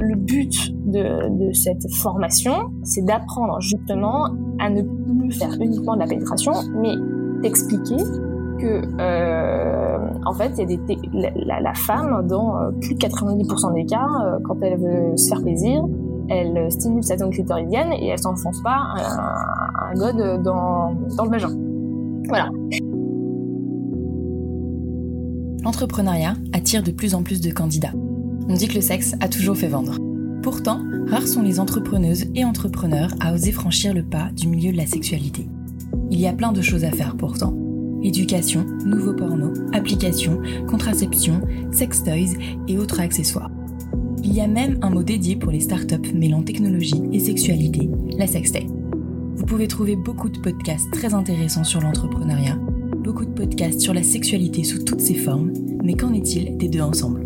Le but de, cette formation, c'est d'apprendre justement à ne plus faire uniquement de la pénétration, mais d'expliquer que euh, en fait, y a la, femme dans euh, plus de 90% des cas, euh, quand elle veut se faire plaisir, elle stimule sa zone clitoridienne et elle s'enfonce pas un, un god dans, dans le vagin. Voilà. L'entrepreneuriat attire de plus en plus de candidats. On dit que le sexe a toujours fait vendre. Pourtant, rares sont les entrepreneuses et entrepreneurs à oser franchir le pas du milieu de la sexualité. Il y a plein de choses à faire pourtant. Éducation, nouveaux porno, applications, contraception, sex toys et autres accessoires. Il y a même un mot dédié pour les startups mêlant technologie et sexualité, la sextech. Vous pouvez trouver beaucoup de podcasts très intéressants sur l'entrepreneuriat, beaucoup de podcasts sur la sexualité sous toutes ses formes, mais qu'en est-il des deux ensemble?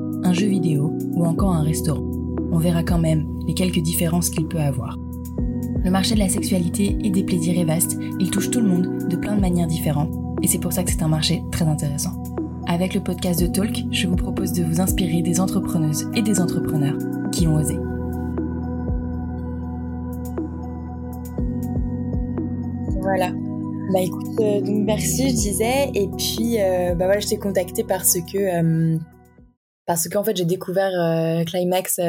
un jeu vidéo ou encore un restaurant. On verra quand même les quelques différences qu'il peut avoir. Le marché de la sexualité et des plaisirs est vaste, il touche tout le monde de plein de manières différentes, et c'est pour ça que c'est un marché très intéressant. Avec le podcast de Talk, je vous propose de vous inspirer des entrepreneuses et des entrepreneurs qui ont osé. Voilà. Bah écoute, euh, donc merci, je disais, et puis euh, bah voilà, je t'ai contacté parce que euh, parce qu'en fait j'ai découvert Climax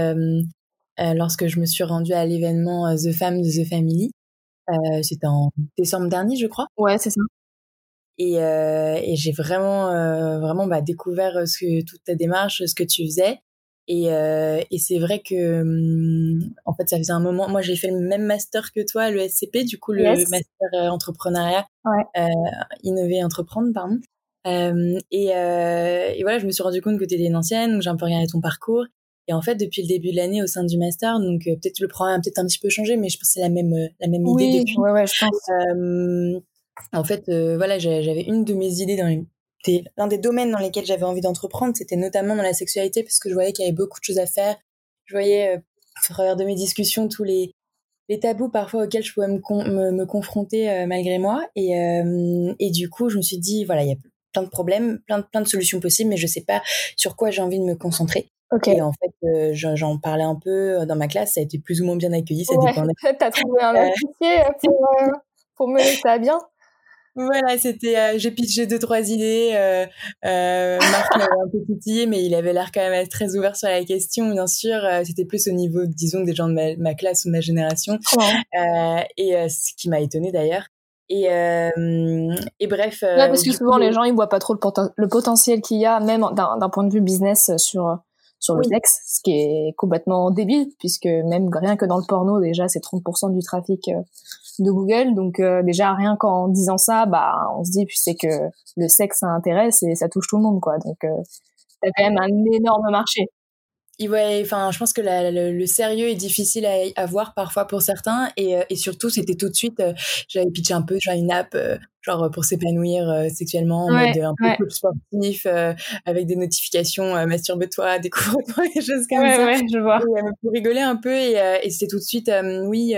euh, lorsque je me suis rendue à l'événement euh, The Femme de The Family. Euh, c'était en décembre dernier, je crois. Ouais, c'est ça. Et, et j'ai vraiment, vraiment bah, découvert ce que, toute ta démarche, ce que tu faisais. Et, et c'est vrai que, hum, en fait, ça faisait un moment. Moi, j'ai fait le même master que toi, le SCP, du coup, le master entrepreneuriat, ouais. innover, entreprendre, pardon. Euh, et, et, voilà, je me suis rendu compte que tu étais une ancienne, donc j'ai un peu regardé ton parcours. Et en fait, depuis le début de l'année au sein du master, donc euh, peut-être le programme a peut-être un petit peu changé, mais je pense que c'est la même euh, la même idée depuis. Ouais, ouais, je pense. Euh, en fait, voilà, j'avais une de mes idées dans les l'un des domaines dans lesquels j'avais envie d'entreprendre, c'était notamment dans la sexualité, parce que je voyais qu'il y avait beaucoup de choses à faire. Je voyais, au travers de mes discussions, tous les, les tabous parfois auxquels je pouvais me, me, confronter malgré moi. Et, et du coup, je me suis dit, voilà, il y a plein de problèmes, plein de, plein de solutions possibles, mais je sais pas sur quoi j'ai envie de me concentrer. Et en fait, euh, j'en parlais un peu euh, dans ma classe, ça a été plus ou moins bien accueilli, ça ouais. dépendait. T'as trouvé un associé pour, euh, pour mener ça bien voilà, c'était, j'ai pitché deux trois idées. Euh, euh, Marc m'avait un peu titillé, mais il avait l'air quand même très ouvert sur la question. Bien sûr, c'était plus au niveau, disons, des gens de ma, ma classe ou de ma génération, euh, et ce qui m'a étonné d'ailleurs. Et, et bref. Ouais, parce que souvent les gens ils voient pas trop le, le potentiel qu'il y a, même d'un point de vue business, sur sur le sexe, ce qui est complètement débile, puisque même rien que dans le porno, déjà, c'est 30% du trafic euh, de Google. Donc euh, déjà, rien qu'en disant ça, bah, on se dit, puis c'est que le sexe, ça intéresse et ça touche tout le monde, quoi. Donc, euh, t'as quand même un énorme marché ouais, enfin, je pense que le, sérieux est difficile à avoir parfois pour certains, et, euh, et surtout, c'était tout de suite, euh, j'avais pitché un peu, genre une app, euh, genre pour s'épanouir sexuellement, en mode un peu sportif, avec des notifications, masturbe-toi, découvre-toi, des choses comme ouais, ça. Ouais, je vois. pour rigoler un peu, et, et c'était tout de suite, oui,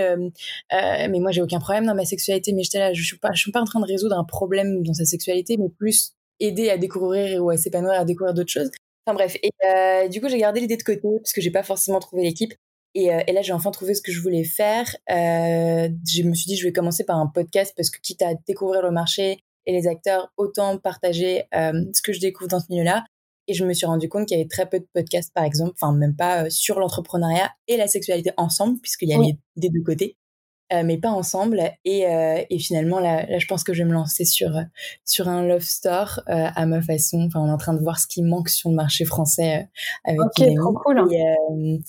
mais moi j'ai aucun problème dans ma sexualité, mais j'étais là, je suis pas, je suis pas en train de résoudre un problème dans sa sexualité, mais plus aider à découvrir ou à s'épanouir, à découvrir d'autres choses. Enfin bref, et euh, du coup j'ai gardé l'idée de côté parce que j'ai pas forcément trouvé l'équipe. Et, euh, et, là j'ai enfin trouvé ce que je voulais faire. Euh, je me suis dit je vais commencer par un podcast parce que quitte à découvrir le marché et les acteurs, autant partager ce que je découvre dans ce milieu-là. Et je me suis rendu compte qu'il y avait très peu de podcasts par exemple, enfin même pas sur l'entrepreneuriat et la sexualité ensemble puisqu'il y a des deux côtés. Euh, mais pas ensemble. Et, euh, et finalement, là, là, je pense que je vais me lancer sur, sur un love store euh, à ma façon. Enfin, on est en train de voir ce qui manque sur le marché français avec Ok, trop cool. Et,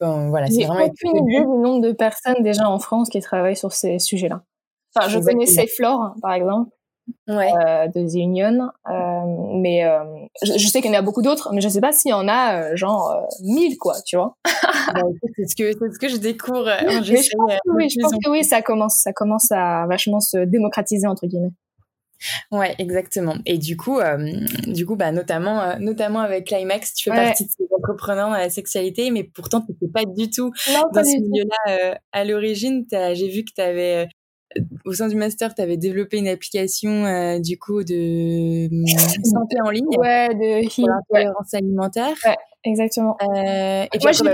bon, voilà, c'est vraiment aucune idée du nombre de personnes déjà en France qui travaillent sur ces sujets-là. Enfin, je connaissais Flore, par exemple. Euh, de The Union. Euh, mais euh, je, sais qu'il y en a beaucoup d'autres, mais je sais pas s'il y en a genre mille quoi, tu vois. Bah, c'est ce que c'est ce que je découvre. je pense, oui, je pense que oui, ça commence ça commence à vachement se démocratiser entre guillemets. Ouais, exactement. Et du coup, du coup, bah notamment, notamment avec Climax, tu fais partie de ces entrepreneurs dans la sexualité, mais pourtant tu n'étais pas du tout dans ce milieu-là à l'origine. J'ai vu que tu avais au sein du master, tu avais développé une application euh, du coup de euh, santé en ligne. Ouais, de pour l'intolérance alimentaire. Ouais, exactement. Euh, et moi, j'ai,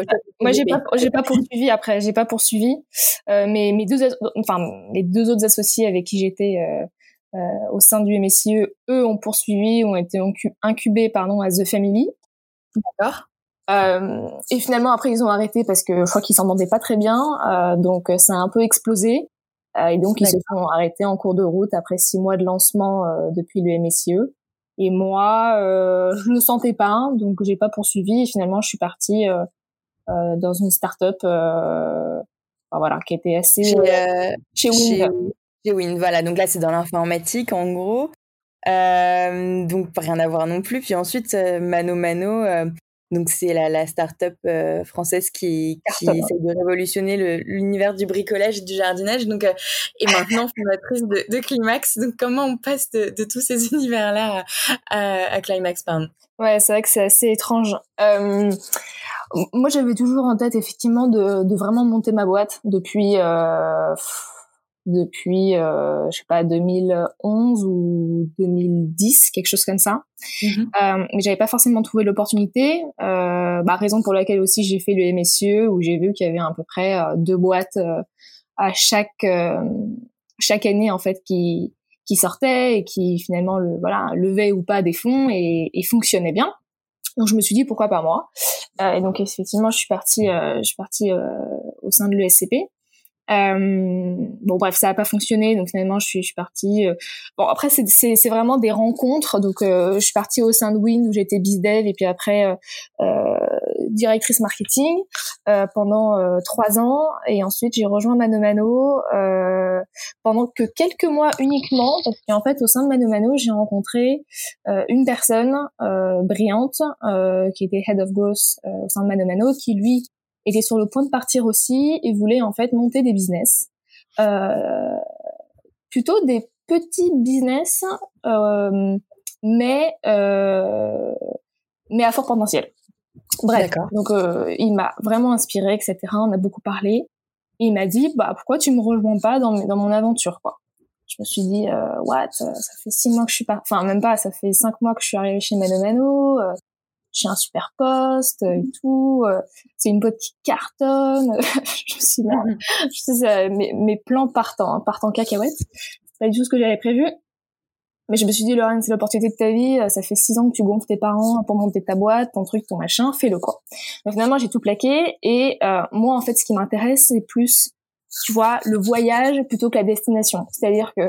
moi, j'ai pas, j'ai pas poursuivi après, j'ai pas poursuivi. Euh, mais mes deux, enfin, les deux autres associés avec qui j'étais euh, au sein du MSIE, eux ont poursuivi, ont été incubés, pardon, à The Family. D'accord. Euh, et finalement après ils ont arrêté parce que je crois qu'ils s'entendaient pas très bien, euh, donc ça a un peu explosé. Euh, et donc, ils se sont arrêtés en cours de route après six mois de lancement euh, depuis le MSIE. Et moi, euh, je le sentais pas, donc j'ai pas poursuivi. Et finalement, je suis partie dans une start-up, voilà, qui était assez chez, chez. Chez, Wind, voilà. Donc là, c'est dans l'informatique, en gros. donc rien à voir non plus. Puis ensuite, Mano Mano, donc c'est la, la start-up euh, française qui, qui essaie de révolutionner l'univers du bricolage et du jardinage. Donc euh, et maintenant fondatrice de, de Climax. Donc comment on passe de, de tous ces univers-là à, à, Climax, pardon? Ouais, c'est vrai que c'est assez étrange. Euh, moi, j'avais toujours en tête effectivement de, de, vraiment monter ma boîte depuis depuis, euh, je sais pas, 2011 ou 2010, quelque chose comme ça. Mm -hmm. euh, mais j'avais pas forcément trouvé l'opportunité. Euh, bah, raison pour laquelle aussi j'ai fait le MSIE où j'ai vu qu'il y avait à peu près euh, deux boîtes euh, à chaque euh, chaque année en fait qui qui sortaient et qui finalement le voilà levaient ou pas des fonds et, et fonctionnaient bien. Donc je me suis dit pourquoi pas moi? et donc effectivement je suis partie je suis partie au sein de l'ESCP. Euh, bon bref, ça n'a pas fonctionné, donc finalement je suis, je suis partie. Euh, bon après c'est, vraiment des rencontres, donc euh, je suis partie au sein de Win où j'étais bizdev et puis après directrice marketing pendant trois ans et ensuite j'ai rejoint Mano Mano pendant que quelques mois uniquement parce qu'en fait au sein de Mano Mano j'ai rencontré une personne brillante qui était head of growth au sein de Mano Mano qui lui était sur le point de partir aussi et voulait en fait monter des business, euh, plutôt des petits business, euh, mais euh, mais à fort potentiel. Bref, donc euh, il m'a vraiment inspiré, etc. On a beaucoup parlé. Et il m'a dit, bah pourquoi tu me rejoins pas dans, dans mon aventure, quoi? Je me suis dit, euh, what, ça fait six mois que je suis pas, enfin même pas, ça fait cinq mois que je suis arrivée chez Mano Mano. Euh, j'ai un super poste et tout. Euh, c'est une boîte qui cartonne. je suis là, je sais, mes, mes plans partent en cacahuète. C'est pas du tout ce que j'avais prévu. Mais je me suis dit, Lorraine, c'est l'opportunité de ta vie. Euh, ça fait six ans que tu gonfles tes parents pour monter ta boîte, ton truc, ton machin. Fais-le, quoi. Finalement, j'ai tout plaqué. Et euh, moi, en fait, ce qui m'intéresse, c'est plus, tu vois, le voyage plutôt que la destination. C'est-à-dire que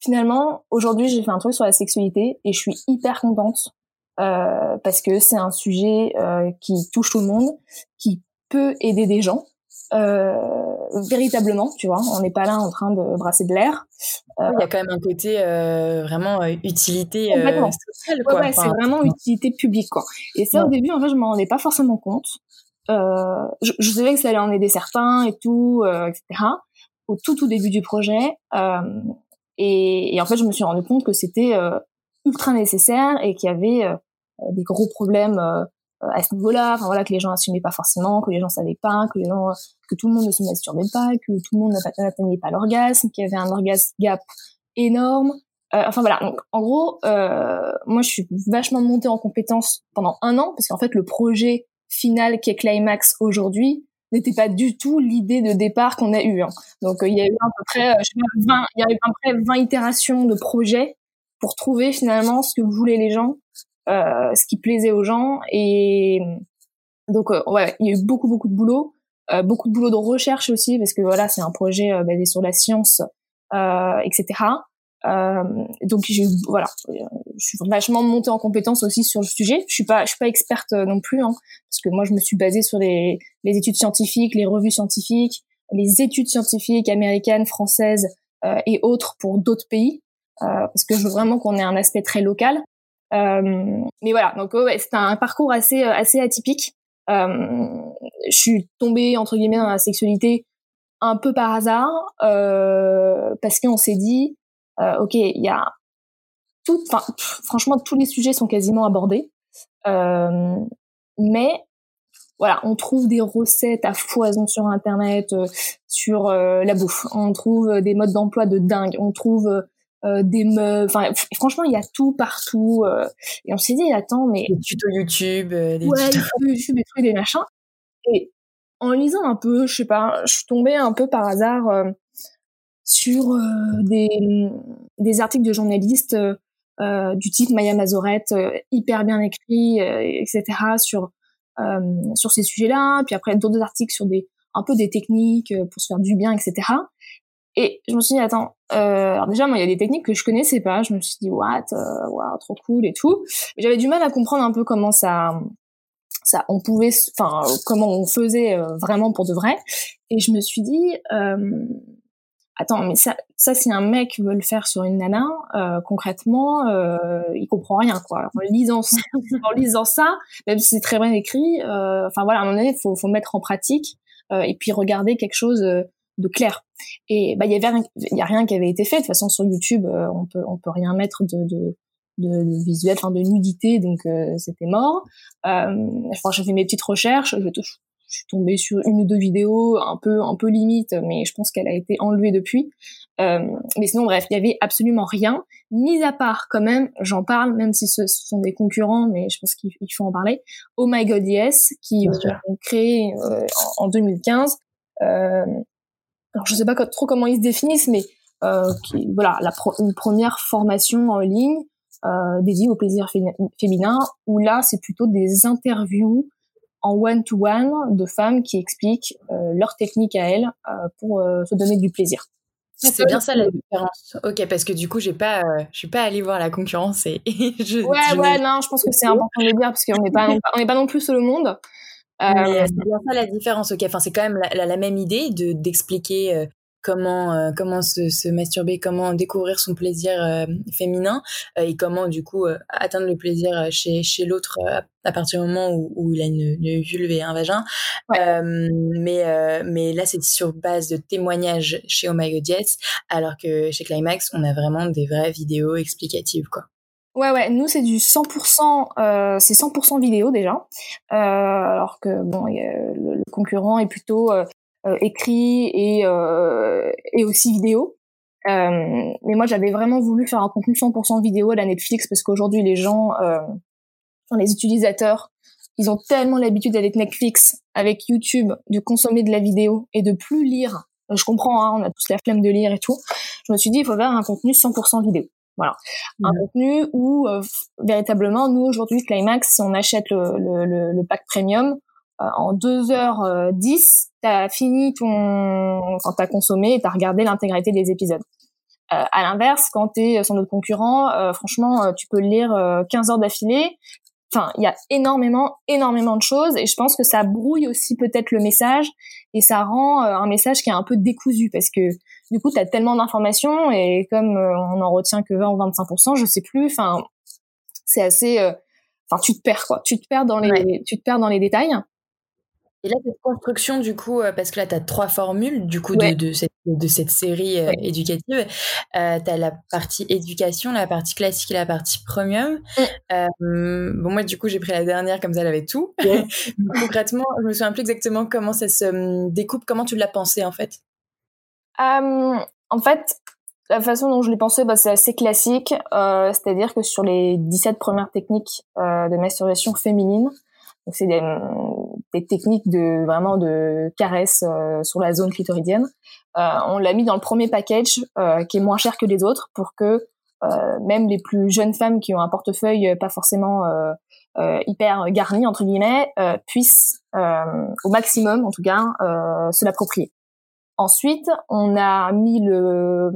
finalement, aujourd'hui, j'ai fait un truc sur la sexualité et je suis hyper contente euh, parce que c'est un sujet euh, qui touche tout le monde, qui peut aider des gens. Euh, véritablement, tu vois, on n'est pas là en train de brasser de l'air. Euh, il y a quand même un côté euh, vraiment utilité sociale, quoi. Ouais, ouais c'est vraiment utilité publique, quoi. Et ça, au début, en fait, je m'en rendais pas forcément compte. Je, je, savais que ça allait en aider certains et tout, etc. Au tout tout début du projet, et, et, en fait, je me suis rendu compte que c'était ultra nécessaire et qu'il y avait euh, des gros problèmes euh, à ce niveau-là, enfin voilà que les gens assumaient pas forcément, que les gens savaient pas, que les gens, que tout le monde ne se masturbait pas, que tout le monde n'atteignait pas l'orgasme, qu'il y avait un orgasme gap énorme. Euh, enfin voilà, donc en gros, euh, moi je suis vachement montée en compétence pendant un an parce qu'en fait le projet final qui est Climax aujourd'hui n'était pas du tout l'idée de départ qu'on a eu. Hein. Donc il y a eu à peu près, je sais pas, 20, il y a eu à peu près 20 itérations de projet pour trouver finalement ce que voulaient les gens euh, ce qui plaisait aux gens. Et donc, euh, ouais, il y a eu beaucoup, beaucoup de boulot. Euh, beaucoup de boulot de recherche aussi, parce que voilà, c'est un projet basé sur la science, etc. donc j'ai voilà, je suis vachement montée en compétence aussi sur le sujet. Je suis pas, je suis pas experte non plus, hein, parce que moi je me suis basée sur les, les études scientifiques, les revues scientifiques, les études scientifiques américaines, françaises et autres pour d'autres pays. parce que je veux vraiment qu'on ait un aspect très local. Mais voilà, donc ouais, c'était un parcours assez assez atypique. je suis tombée entre guillemets dans la sexualité un peu par hasard parce qu'on s'est dit ok il y a tout enfin franchement tous les sujets sont quasiment abordés mais voilà, on trouve des recettes à foison sur internet, euh, sur euh, la bouffe. On trouve euh, des modes d'emploi de dingue. On trouve des meufs. Enfin, franchement, il y a tout partout. et on s'est dit, attends, mais des tutos YouTube, des ouais, tutos YouTube, des trucs, des machins. Et en lisant un peu, je sais pas, je suis tombée un peu par hasard sur des des articles de journalistes. du type Maya Mazorette, hyper bien écrit, etc. sur euh, sur ces sujets-là, puis après d'autres articles sur des un peu des techniques euh, pour se faire du bien, etc. Et je me suis dit attends, euh, alors déjà moi il y a des techniques que je connaissais pas, je me suis dit what, euh, wow, trop cool et tout. Mais j'avais du mal à comprendre un peu comment ça ça on pouvait enfin comment on faisait vraiment pour de vrai et je me suis dit euh, attends, mais ça, ça si un mec veut le faire sur une nana, euh, concrètement, euh, il comprend rien, quoi. En lisant, ça, en lisant ça, même si c'est très bien écrit, euh, enfin voilà, à un moment donné, faut, faut mettre en pratique euh, et puis regarder quelque chose euh, de clair. Et bah il y avait, il y a rien qui avait été fait. De toute façon, sur YouTube, euh, on peut, on peut rien mettre de, de de, de visuel, enfin de nudité, donc c'était mort. Euh, j'ai fait mes petites recherches, je, je suis tombée sur une ou deux vidéos un peu un peu limite, mais je pense qu'elle a été enlevée depuis. Euh, mais sinon, bref, il y avait absolument rien, mis à part quand même, j'en parle, même si ce, sont des concurrents, mais je pense qu'il faut en parler. Oh My God Yes, qui ont créé euh, en, 2015. Euh, alors je sais pas trop comment ils se définissent, mais euh, qui, voilà, la une première formation en ligne euh, dédiée au plaisir féminin, où là c'est plutôt des interviews en one-to-one de femmes qui expliquent euh, leur technique à elles euh, pour euh, se donner du plaisir. C'est bien ça la différence. Ok, parce que du coup, j'ai pas, je suis pas allée voir la concurrence et, je, ouais, ouais, non, je pense que c'est important de le dire parce qu'on n'est pas, on n'est pas non plus sur le monde. C'est bien ça la différence. Ok, enfin, c'est quand même la, la, même idée de d'expliquer comment euh, comment se, se, masturber, comment découvrir son plaisir euh, féminin euh, et comment du coup atteindre le plaisir chez chez l'autre à partir du moment où, où, il a une, une vulve et un vagin. mais mais là c'est sur base de témoignages chez Oh My God Yes, alors que chez Climax on a vraiment des vraies vidéos explicatives quoi. Ouais, ouais, nous c'est du 100%, euh, c'est 100% vidéo déjà, euh, alors que bon, le, le, concurrent est plutôt euh, écrit et, euh, et aussi vidéo. Euh, mais moi, j'avais vraiment voulu faire un contenu 100% vidéo à la Netflix parce qu'aujourd'hui, les gens, les utilisateurs, ils ont tellement l'habitude avec Netflix, avec YouTube, de consommer de la vidéo et de plus lire. Je comprends, hein, on a tous la flemme de lire et tout. Je me suis dit, il faut faire un contenu 100% vidéo. Voilà, un contenu où véritablement, nous aujourd'hui, Climax, si on achète le, le, le pack premium, euh, en 2h10, t'as fini ton, enfin t'as consommé et t'as regardé l'intégralité des épisodes. Euh, à l'inverse, quand t'es sur notre concurrent, euh, franchement, euh, tu peux lire 15 heures d'affilée. Enfin, il y a énormément, énormément de choses et je pense que ça brouille aussi peut-être le message et ça rend un message qui est un peu décousu parce que du coup, tu as tellement d'informations et comme on en retient que 20 ou 25%, je sais plus. Enfin, c'est assez. Enfin, tu te perds quoi. Tu te perds dans les, tu te perds dans les détails. Et là, cette construction, du coup, euh, parce que là, tu as trois formules, du coup, de, de, cette, de cette série euh, éducative. Euh, tu as la partie éducation, la partie classique et la partie premium. Euh, bon, moi, du coup, j'ai pris la dernière, comme ça, elle avait tout. concrètement, je me souviens plus exactement comment ça se hum, découpe, comment tu l'as pensé, en fait? En fait, la façon dont je l'ai pensé, bah, c'est assez classique. C'est-à-dire que sur les 17 premières techniques de masturbation féminine, donc c'est des, des, techniques de vraiment de caresse euh, sur la zone clitoridienne. Euh, on l'a mis dans le premier package euh, qui est moins cher que les autres pour que euh, même les plus jeunes femmes qui ont un portefeuille pas forcément hyper garni entre guillemets puissent au maximum en tout cas se l'approprier. Ensuite, on a mis le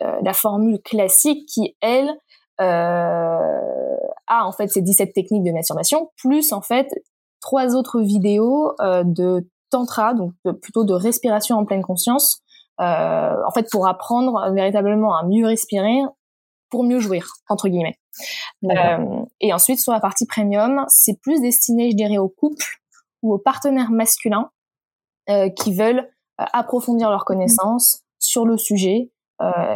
la formule classique qui elle euh, a en fait ces 17 techniques de masturbation, plus en fait trois autres vidéos euh, de tantra, donc plutôt de respiration en pleine conscience, en fait, pour apprendre véritablement à mieux respirer, pour mieux jouir entre guillemets. et ensuite, sur la partie premium, c'est plus destiné, je dirais, aux couples ou aux partenaires masculins qui veulent approfondir leurs connaissances sur le sujet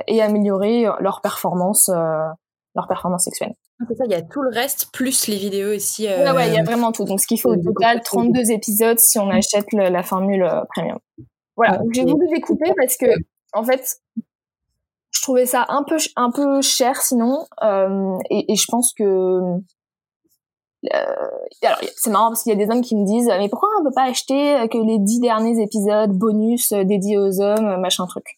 et améliorer leur performance, leur performance sexuelle. Ah, c'est ça, il y a tout le reste, plus les vidéos aussi. Euh... Ouais, ouais, il y a vraiment tout. Donc, ce qu'il faut au total, 32 épisodes si on achète la formule euh, premium. Voilà, ah, j'ai voulu découper parce que, en fait, je trouvais ça un peu, un peu cher sinon. Euh, et, et, je pense que... Euh, alors, c'est marrant parce qu'il y a des hommes qui me disent mais pourquoi on peut pas acheter que les 10 derniers épisodes bonus dédiés aux hommes, machin truc?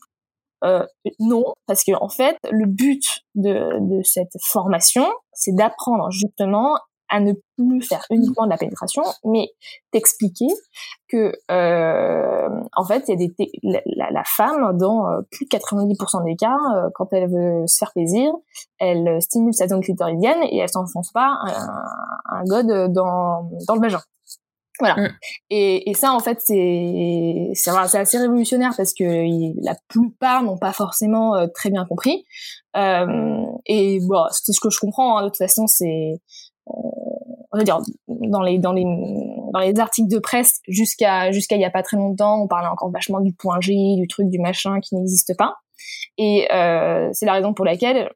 Euh, non, parce que en fait, le but de, de cette formation, c'est d'apprendre justement à ne plus faire uniquement de la pénétration, mais d'expliquer que euh, en fait, il y a des la, la, femme dans euh, plus de 90% des cas, euh, quand elle veut se faire plaisir, elle stimule sa zone clitoridienne et elle s'enfonce pas un, un god dans dans le vagin. Voilà. Mm. Et, et, ça, en fait, c'est c'est assez révolutionnaire parce que la plupart n'ont pas forcément euh, très bien compris. Euh, et bon, c'est ce que je comprends. Hein, de toute façon, c'est euh, on va dire dans les dans les dans les articles de presse jusqu'à jusqu'à il y a pas très longtemps, on parlait encore vachement du point G, du truc, du machin qui n'existe pas. Et euh, c'est la raison pour laquelle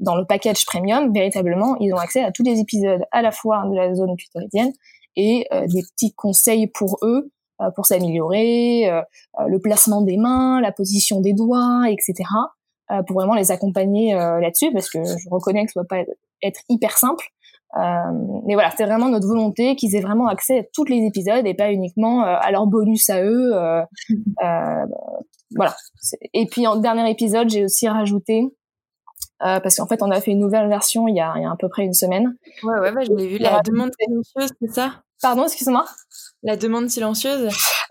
dans le package premium, véritablement, ils ont accès à tous les épisodes à la fois de la zone clitoridienne et euh, des petits conseils pour eux euh, pour s'améliorer, euh, le placement des mains, la position des doigts, etc. pour vraiment les accompagner là-dessus parce que je reconnais que ça va pas être hyper simple. Mais voilà, c'est vraiment notre volonté qu'ils aient vraiment accès à tous les épisodes et pas uniquement à leurs bonus à eux. voilà. Et puis en dernier épisode, j'ai aussi rajouté euh, parce qu'en fait, on a fait une nouvelle version il y a, il y a à peu près une semaine. Ouais, ouais, bah, je l'ai vu. La, demande silencieuse, c'est ça? Pardon, excuse-moi? La demande silencieuse?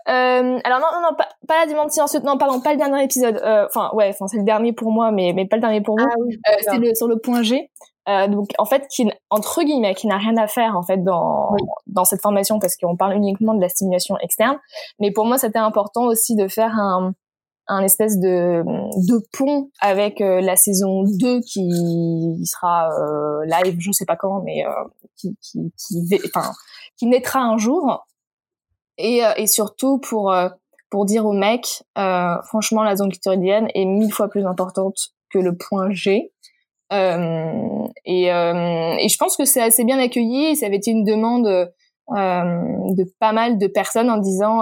Euh, Alors non, non, non, pas, pas, la demande silencieuse. Non, pardon, pas le dernier épisode. Euh, enfin, ouais, enfin c'est le dernier pour moi, mais mais pas le dernier pour vous. Ah, oui, euh, c'est le sur le point G. Euh, donc en fait, qui entre guillemets, qui n'a rien à faire en fait dans dans cette formation parce qu'on parle uniquement de la stimulation externe. Mais pour moi, c'était important aussi de faire un un espèce de, de pont avec euh, la saison 2 qui sera euh, live, je sais pas quand, mais euh, qui, qui, qui, enfin, qui naîtra un jour. Et, et surtout pour, pour dire aux mecs, franchement, la zone clitoridienne est mille fois plus importante que le point G. Euh, et, et je pense que c'est assez bien accueilli. Ça avait été une demande euh, de pas mal de personnes en disant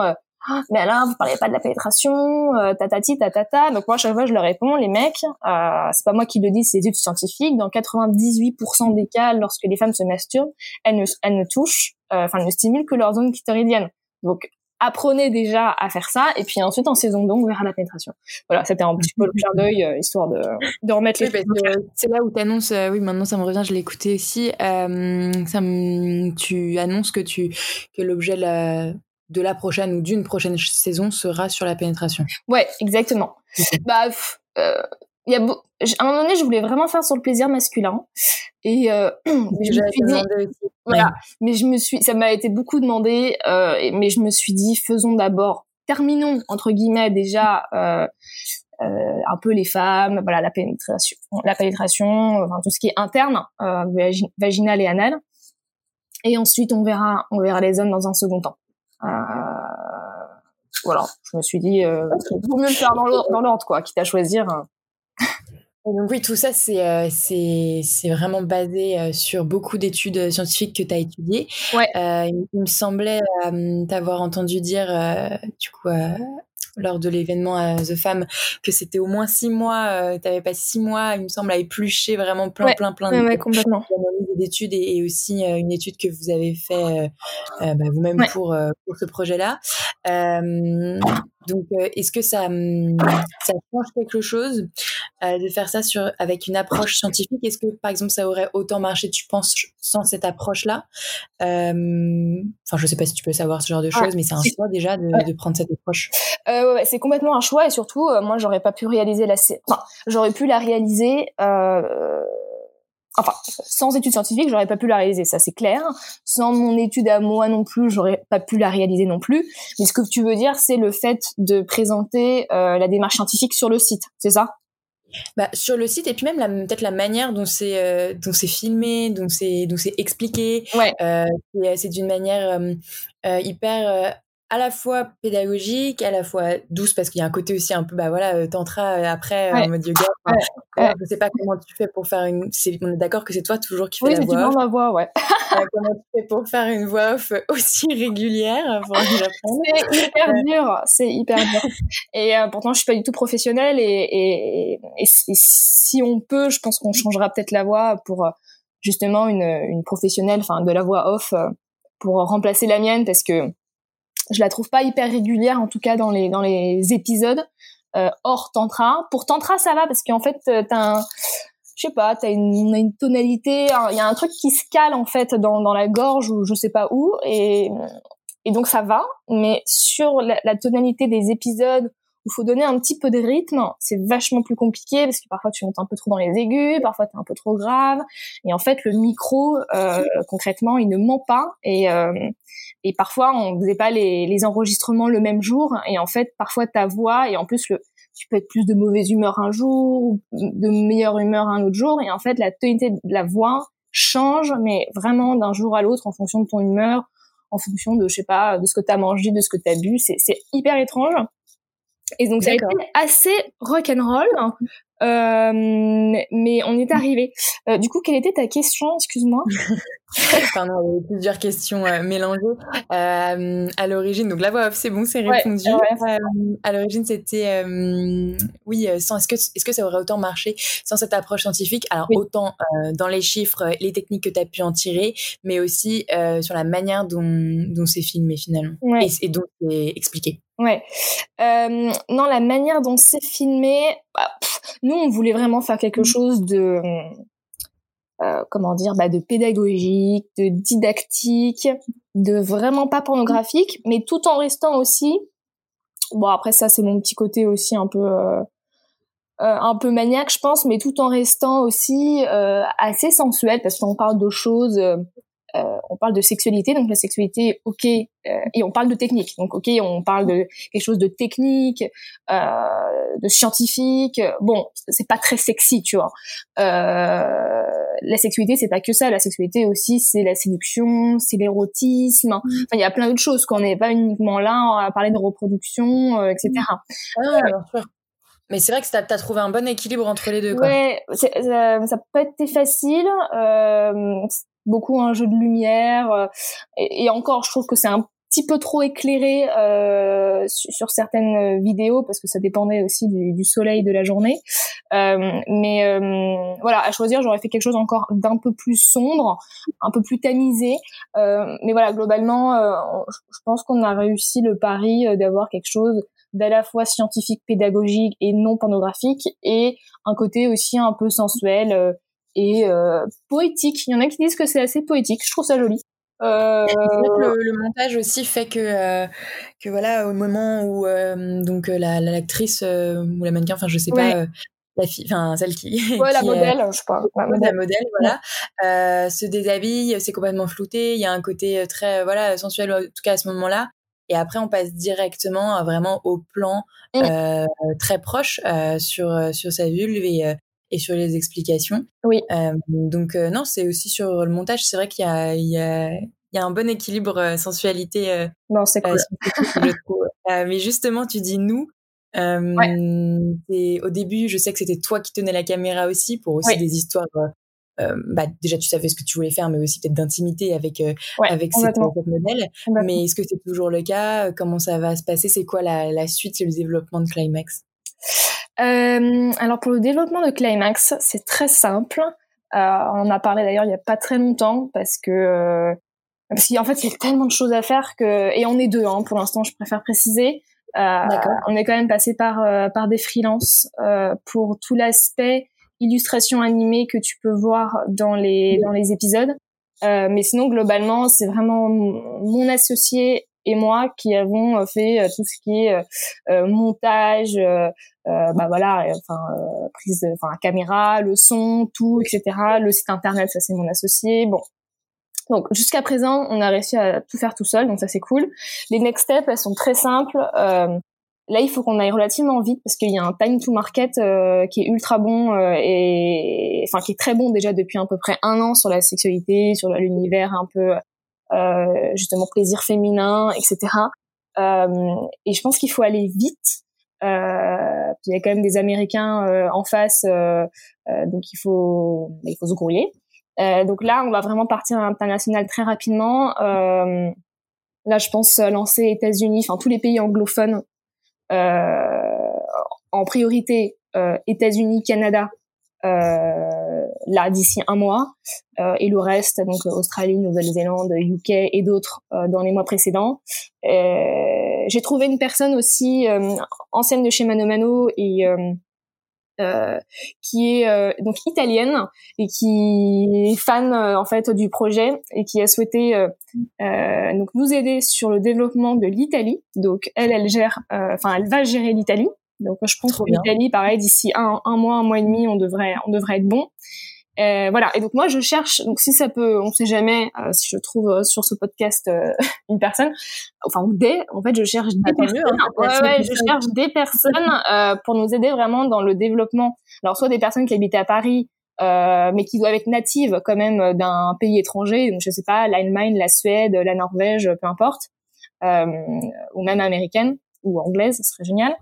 ah, mais alors vous parlez pas de la pénétration, euh, tatati tatata. Donc moi chaque fois je leur réponds, les mecs, euh, c'est pas moi qui le dis, c'est des études scientifiques. Dans 98% des cas, lorsque les femmes se masturbent, elles ne, elles ne touchent, euh, enfin ne stimulent que leur zone clitoridienne. Donc apprenez déjà à faire ça et puis ensuite en saison 2 on verra la pénétration. Voilà, c'était un petit peu le clin d'œil euh, histoire de, de remettre les C'est là où tu annonces, euh, oui maintenant ça me revient, je l'ai écouté aussi, euh, ça me, tu annonces que tu que l'objet la de la prochaine ou d'une prochaine saison sera sur la pénétration. Ouais, exactement. bah, y a à un moment donné, je voulais vraiment faire sur le plaisir masculin. Et euh, je me suis dit, voilà, mais je me suis, ça m'a été beaucoup demandé, euh, mais je me suis dit, faisons d'abord, terminons entre guillemets déjà euh, un peu les femmes, voilà, la pénétration, la pénétration, enfin tout ce qui est interne, vaginal et anal. Et ensuite, on verra, on verra les hommes dans un second temps. Voilà, je me suis dit, euh, vaut mieux le faire dans l'ordre, quoi, quitte à choisir. Donc oui, tout ça, c'est euh, c'est c'est vraiment basé sur beaucoup d'études scientifiques que tu as étudiées. Ouais. il, me semblait t'avoir entendu dire, du coup, lors de l'événement à The Femme que c'était au moins six mois, euh, tu avais passé six mois, il me semble, à éplucher vraiment plein, plein, plein d'études et, aussi euh, une étude que vous avez fait euh, euh, bah, vous-même pour, pour ce projet-là. donc, est-ce que ça, hum, ça change quelque chose de faire ça sur, avec une approche scientifique? Est-ce que, par exemple, ça aurait autant marché, tu penses, sans cette approche-là? Enfin, je sais pas si tu peux savoir ce genre de choses, mais c'est un choix déjà de, de prendre cette approche. Euh, ouais, c'est complètement un choix et surtout, euh, moi, j'aurais pas pu réaliser la. Enfin, j'aurais pu la réaliser. Euh, enfin, sans études scientifiques, j'aurais pas pu la réaliser, ça c'est clair. Sans mon étude à moi non plus, j'aurais pas pu la réaliser non plus. Mais ce que tu veux dire, c'est le fait de présenter euh, la démarche scientifique sur le site, c'est ça? Bah, sur le site et puis même peut-être la manière dont c'est euh, dont c'est filmé, dont c'est dont c'est expliqué. Ouais. Euh, c'est d'une manière euh, hyper à la fois pédagogique, à la fois douce parce qu'il y a un côté aussi un peu bah voilà euh, tantra euh, après en mode yoga. Enfin, Je sais pas comment tu fais pour faire une. on est d'accord que c'est toi toujours qui fais oui, la voix. Oui, c'est voix, ouais. comment tu fais pour faire une voix off aussi régulière C'est hyper dur, c'est hyper dur. Et euh, pourtant, je suis pas du tout professionnelle et, et, et, si on peut, je pense qu'on changera peut-être la voix pour justement une, une professionnelle, enfin de la voix off pour remplacer la mienne parce que je la trouve pas hyper régulière, en tout cas dans les dans les épisodes euh, hors tantra. Pour tantra, ça va parce qu'en fait, euh, t'as un, je sais pas, t'as une, une tonalité, il y a un truc qui se cale en fait dans dans la gorge ou je sais pas où et et donc ça va. Mais sur la, tonalité des épisodes il faut donner un petit peu de rythme, c'est vachement plus compliqué parce que parfois tu montes un peu trop dans les aigus, parfois tu es un peu trop grave. Et en fait, le micro, euh, concrètement, il ne ment pas. Et, euh, et parfois, on faisait pas les, les enregistrements le même jour. Et en fait, parfois ta voix et en plus le tu peux être plus de mauvaise humeur un jour, de meilleure humeur un autre jour. Et en fait, la tonalité de la voix change, mais vraiment d'un jour à l'autre en fonction de ton humeur, en fonction de, je sais pas, de ce que tu as mangé, de ce que tu as bu. C'est hyper étrange. Et donc ça a été assez rock'n'roll, euh, mais on est arrivé. Euh, du coup, quelle était ta question? Excuse-moi. Pardon, il y avait plusieurs questions euh, mélangées. Euh, à l'origine, donc la voix off, c'est bon, c'est répondu. Ouais, euh, à l'origine, c'était oui, sans est-ce que est-ce que ça aurait autant marché sans cette approche scientifique? Alors autant dans les chiffres, les techniques que tu as pu en tirer, mais aussi sur la manière dont, dont c'est filmé finalement et, et, dont c'est expliqué. Ouais. Euh, non, la manière dont c'est filmé, bah, nous on voulait vraiment faire quelque mmh. chose de euh, comment dire, bah, de pédagogique, de didactique, de vraiment pas pornographique, mais tout en restant aussi. Bon après ça c'est mon petit côté aussi un peu euh, un peu maniaque je pense, mais tout en restant aussi assez sensuel parce qu'on parle de choses euh, on parle de sexualité, donc la sexualité, ok, euh, et on parle de technique, donc ok, on parle de quelque chose de technique, euh, de scientifique. Bon, c'est pas très sexy, tu vois. la sexualité, c'est pas que ça. La sexualité aussi, c'est la séduction, c'est l'érotisme. Mm. Enfin, il y a plein d'autres choses qu'on n'est pas uniquement là à parler de reproduction, etc. Mm. Ah, bien sûr. Mais c'est vrai que tu as, trouvé un bon équilibre entre les deux. Quoi. Ouais, ça, ça peut pas été facile. Euh, beaucoup un jeu de lumière euh, et, et, encore je trouve que c'est un petit peu trop éclairé euh, sur, certaines vidéos parce que ça dépendait aussi du, du soleil de la journée. Euh, mais euh, voilà à choisir j'aurais fait quelque chose encore d'un peu plus sombre un peu plus tamisé. Euh, mais voilà globalement je pense qu'on a réussi le pari d'avoir quelque chose d'à la fois scientifique pédagogique et non pornographique et un côté aussi un peu sensuel et euh, poétique. Il y en a qui disent que c'est assez poétique. Je trouve ça joli. Euh... Le, le, montage aussi fait que euh, que voilà au moment où euh, donc la l'actrice ou la mannequin, enfin je sais pas. la fille, enfin celle qui, ouais, la modèle, je sais pas, la modèle, modèle voilà, se déshabille, c'est complètement flouté, il y a un côté très voilà sensuel en tout cas à ce moment-là, et après on passe directement vraiment au plan mmh. très proche sur sur sa vulve et et sur les explications. Oui. Euh, donc euh, non, c'est aussi sur le montage. C'est vrai qu'il y a, il y a, il y a un bon équilibre euh, sensualité. Non, c'est cool. mais justement, tu dis nous. Ouais. au début, je sais que c'était toi qui tenais la caméra aussi pour aussi des histoires. bah, déjà, tu savais ce que tu voulais faire, mais aussi peut-être d'intimité avec avec cette, cette, modèle. Mais est-ce que c'est toujours le cas? Comment ça va se passer? C'est quoi la, la suite, le développement de Climax? Euh, alors pour le développement de Climax, c'est très simple. Euh, on en a parlé d'ailleurs il n'y a pas très longtemps parce que euh, parce qu'en fait il y a tellement de choses à faire que et on est deux hein, pour l'instant je préfère préciser. Euh, on est quand même passé par euh, par des freelances euh, pour tout l'aspect illustration animée que tu peux voir dans les dans les épisodes. mais sinon globalement c'est vraiment mon associé et moi qui avons fait tout ce qui est montage, bah voilà, enfin prise, enfin caméra, le son, tout, etc. Le site internet, ça c'est mon associé. Bon, donc jusqu'à présent, on a réussi à tout faire tout seul, donc ça c'est cool. Les next steps, elles sont très simples. Euh, là, il faut qu'on aille relativement vite parce qu'il y a un time to market euh, qui est ultra bon euh, et enfin qui est très bon déjà depuis à peu près un an sur la sexualité, sur l'univers un peu euh, justement plaisir féminin, etc. et je pense qu'il faut aller vite. il y a quand même des Américains en face, donc il faut il faut se grouiller. Euh, donc là, on va vraiment partir à l'international très rapidement. Euh, là, je pense lancer États-Unis, enfin tous les pays anglophones euh, en priorité. États-Unis, Canada, là d'ici un mois, et le reste, donc Australie, Nouvelle-Zélande, UK et d'autres dans les mois précédents. J'ai trouvé une personne aussi ancienne de chez Mano Mano et euh, qui est euh, donc italienne et qui est fan euh, en fait du projet et qui a souhaité donc nous aider sur le développement de l'Italie. Donc elle, elle gère, enfin elle va gérer l'Italie. Donc je pense que l'Italie, pareil, d'ici un, un mois, un mois et demi, on devrait, on devrait être bon. Euh, voilà. Et donc moi je cherche. Donc si ça peut, on sait jamais euh, si je trouve euh, sur ce podcast une personne, enfin des. En fait, je cherche des personnes. Hein, ouais, ouais, je cherche des personnes pour nous aider vraiment dans le développement. Alors soit des personnes qui habitent à Paris. mais qui doivent être natives quand même d'un pays étranger, donc je sais pas, l'Allemagne, la Suède, la Norvège, peu importe, ou même américaine ou anglaise, ce serait génial.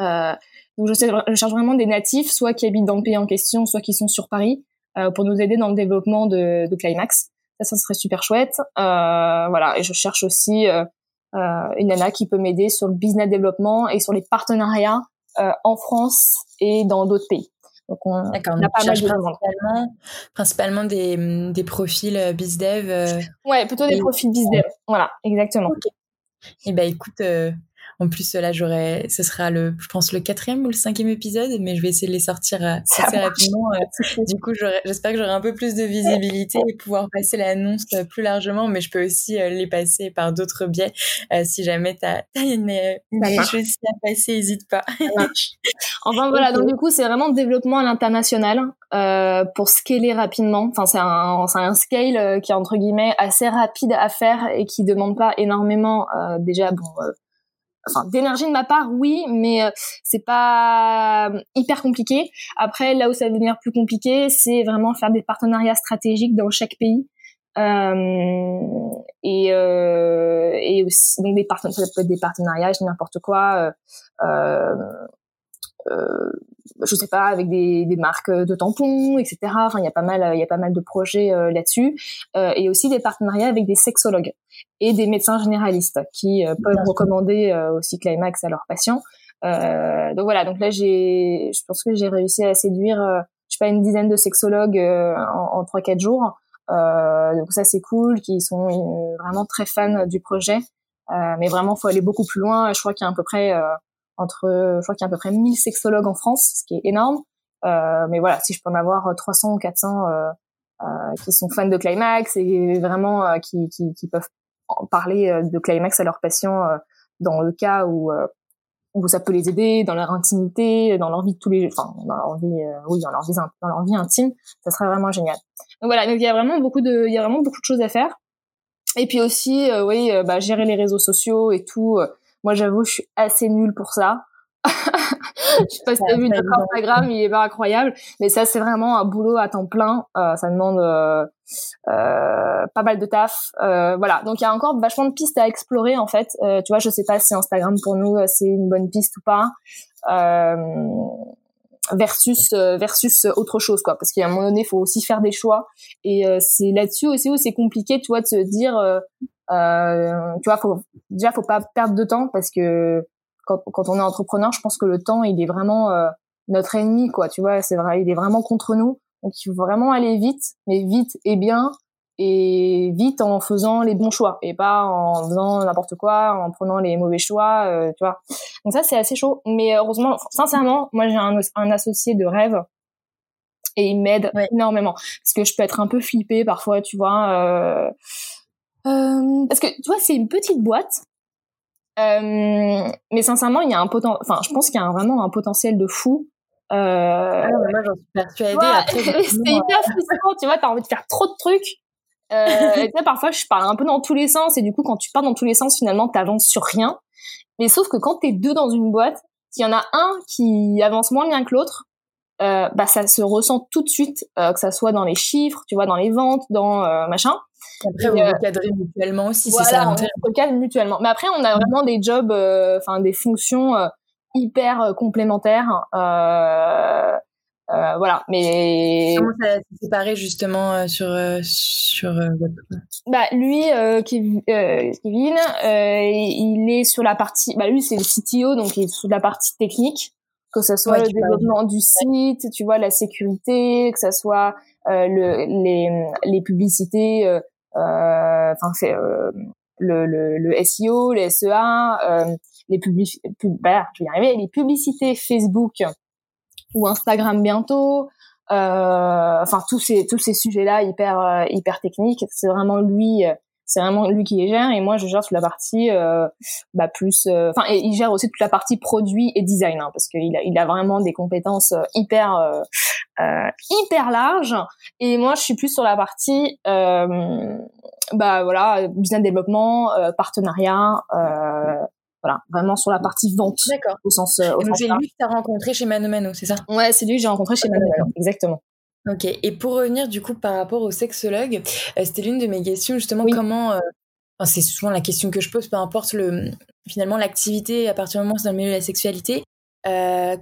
Euh, donc je, sais, je cherche vraiment des natifs, soit qui habitent dans le pays en question, soit qui sont sur Paris, euh, pour nous aider dans le développement de, de Climax. Ça, ça serait super chouette. Euh, voilà, et je cherche aussi euh, euh une nana qui peut m'aider sur le business développement et sur les partenariats euh, en France et dans d'autres pays. Donc on, on a pas mal de principalement, principalement des, des profils euh, bizdev. ouais, plutôt des profils bizdev. Voilà, exactement. Et eh ben écoute, en plus, là, j'aurais, ce sera le, je pense, le quatrième ou le cinquième épisode, mais je vais essayer de les sortir euh, assez rapidement. Euh. du coup, j'espère que j'aurai un peu plus de visibilité et pouvoir passer l'annonce euh, plus largement, mais je peux aussi les passer par d'autres biais. si jamais tu as, une, une chose à passer, n'hésite pas. enfin, voilà. Donc, du coup, c'est vraiment développement à l'international euh, pour scaler rapidement. Enfin, c'est un, c'est un scale qui est entre guillemets assez rapide à faire et qui demande pas énormément. déjà, bon d'énergie de ma part oui mais euh, c'est pas euh, hyper compliqué. Après là où ça va devenir plus compliqué c'est vraiment faire des partenariats stratégiques dans chaque pays. Euh, et euh, et aussi donc des partenariats ça peut être des partenariats n'importe quoi euh, euh, je sais pas, avec des, des, marques de tampons, etc. Enfin, il y a pas mal, il y a pas mal de projets euh, là-dessus, euh, et aussi des partenariats avec des sexologues et des médecins généralistes qui euh, peuvent recommander aussi Climax à leurs patients. donc voilà, donc là j'ai, je pense que j'ai réussi à séduire, je sais pas, une dizaine de sexologues en trois quatre jours. donc ça c'est cool, qui sont vraiment très fans du projet. mais vraiment, faut aller beaucoup plus loin. Je crois qu'il y a à peu près entre, je crois qu'il y a à peu près 1000 sexologues en France, ce qui est énorme. Euh, mais voilà, si je peux en avoir 300 ou 400 euh, euh, qui sont fans de Climax et vraiment euh, qui, qui, qui, peuvent parler euh, de Climax à leurs patients dans le cas où où ça peut les aider dans leur intimité, dans leur vie de tous les, enfin dans leur vie, oui, dans leur vie, dans leur vie intime, ça serait vraiment génial. Donc voilà, donc il y a vraiment beaucoup de, il y a vraiment beaucoup de choses à faire. Et puis aussi, oui, bah, gérer les réseaux sociaux et tout. Moi, j'avoue, je suis assez nulle pour ça. je sais pas si t'as vu notre Instagram, il est pas incroyable, mais ça c'est vraiment un boulot à temps plein. Euh, ça demande euh, euh, pas mal de taf, voilà. Donc il y a encore vachement de pistes à explorer en fait. Tu vois, je sais pas si Instagram pour nous c'est une bonne piste ou pas. versus versus autre chose quoi parce qu'à un moment donné il faut aussi faire des choix et c'est là-dessus aussi où c'est compliqué tu vois de se dire euh, tu vois, faut, déjà, faut pas perdre de temps parce que quand, quand on est entrepreneur, je pense que le temps, il est vraiment euh, notre ennemi, quoi. Tu vois, c'est vrai, il est vraiment contre nous. Donc, il faut vraiment aller vite, mais vite et bien, et vite en faisant les bons choix et pas en faisant n'importe quoi, en prenant les mauvais choix, euh, tu vois. Donc ça, c'est assez chaud. Mais heureusement, sincèrement, moi, j'ai un, un, associé de rêve et il m'aide énormément parce que je peux être un peu flippée parfois, tu vois. Euh, Parce que tu vois, c'est une petite boîte. mais sincèrement, il y a un potentiel. Enfin, je pense qu'il y a vraiment un potentiel de fou. Euh... Ah moi, j'en suis persuadée. c'est hyper frustrant, tu vois, t'as envie de faire trop de trucs. Euh, et tu sais, parfois, je parle un peu dans tous les sens, et du coup, quand tu pars dans tous les sens, finalement, t'avances sur rien. Mais sauf que quand t'es deux dans une boîte, s'il y en a un qui avance moins bien que l'autre, euh, bah ça se ressent tout de suite, euh, que ça soit dans les chiffres, tu vois, dans les ventes, dans euh, machin. Après, vous recadrez mutuellement aussi, c'est ça. on recadre mutuellement. Mais après, on a vraiment des jobs, enfin des fonctions hyper complémentaires. Euh, voilà, mais comment ça s'est séparé justement euh, sur euh, sur bah lui Kevin, il est sur la partie bah lui c'est le CTO donc il est sur la partie technique que ce soit le développement du site, tu vois la sécurité, que ce soit le les les publicités enfin c'est le, le, le SEO, le SEA, les public pub, bah, je vais y arriver, les publicités Facebook ou Instagram bientôt. Euh, enfin tous ces tous ces sujets-là hyper euh, hyper techniques, c'est vraiment lui euh, c'est vraiment lui qui les gère et moi je gère toute la partie euh, bah plus enfin et il gère aussi toute la partie produit et design hein, parce qu'il a il a vraiment des compétences hyper euh, hyper larges et moi je suis plus sur la partie bah voilà business développement partenariat voilà, vraiment sur la partie vente. D'accord. Au sens. Euh, c'est lui que tu as rencontré chez Mano Mano, c'est ça? Ouais, c'est lui que j'ai rencontré chez Mano Mano, exactement. Ok, et pour revenir du coup par rapport au sexologue, euh, c'était l'une de mes questions justement comment. Euh, c'est souvent la question que je pose, peu importe le finalement l'activité à partir du moment où c'est dans le milieu de la sexualité.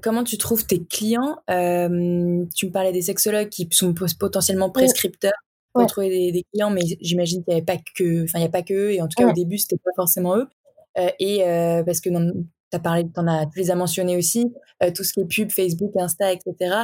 comment tu trouves tes clients Tu me parlais des sexologues qui sont potentiellement prescripteurs pour trouver des, clients, mais j'imagine qu'il n'y avait pas que, enfin il n'y a pas que eux, et en tout cas au début c'était pas forcément eux. Euh, et euh, parce que tu as parlé, t'en as, tu les as mentionnés aussi, euh, tout ce qui est pub, Facebook, Insta, etc.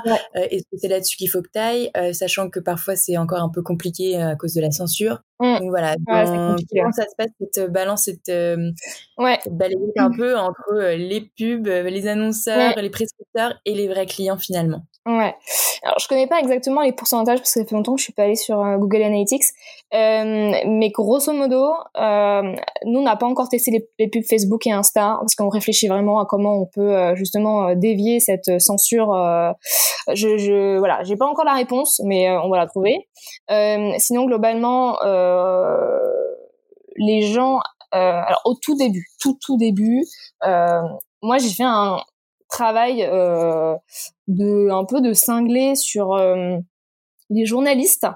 et c'est là-dessus qu'il faut que tu ailles, sachant que parfois c'est encore un peu compliqué à cause de la censure? Mmh. Donc voilà, comment ça se passe cette balance, cette, ouais. balayette un peu entre les pubs, les annonceurs, les prescripteurs et les vrais clients finalement? Ouais. Alors, je connais pas exactement les pourcentages parce que ça fait longtemps que je suis pas allée sur euh, Google Analytics, euh, mais grosso modo, euh, nous on n'a pas encore testé les, les, pubs Facebook et Insta parce qu'on réfléchit vraiment à comment on peut euh, justement euh, dévier cette censure. je, je, voilà, j'ai pas encore la réponse, mais on va la trouver. sinon, globalement, les gens, alors au tout début, tout tout début, moi j'ai fait un travail euh, de un peu de cinglé sur euh, les journalistes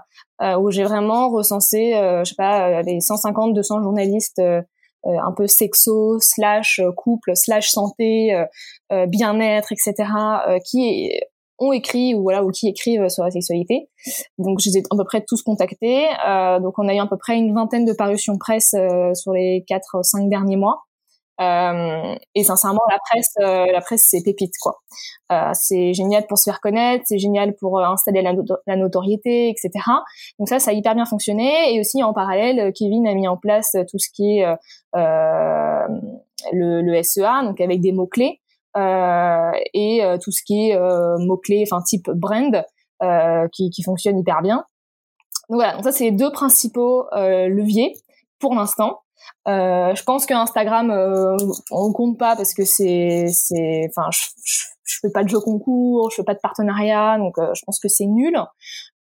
euh, où j'ai vraiment recensé je sais pas les 150 200 journalistes un peu sexo slash couple slash santé bien-être etc qui ont écrit ou voilà ou qui écrivent sur la sexualité. Donc je les ai à peu près tous contactés. Euh, donc on a eu à peu près une vingtaine de parutions presse sur les quatre cinq derniers mois. Euh, et sincèrement, la presse, euh, la presse, c'est pépite quoi. Euh, c'est génial pour se faire connaître, c'est génial pour euh, installer la, la, notoriété, etc. Donc ça, ça a hyper bien fonctionné. Et aussi en parallèle, Kevin a mis en place tout ce qui est le, le, SEA, donc avec des mots clés et tout ce qui est mots clés, enfin type brand, qui, qui fonctionne hyper bien. Donc voilà, donc ça c'est les deux principaux leviers pour l'instant. Euh, je pense que Instagram, euh, on compte pas parce que c'est, c'est, enfin, je, je, fais pas de jeu concours, je fais pas de partenariat, donc euh, je pense que c'est nul,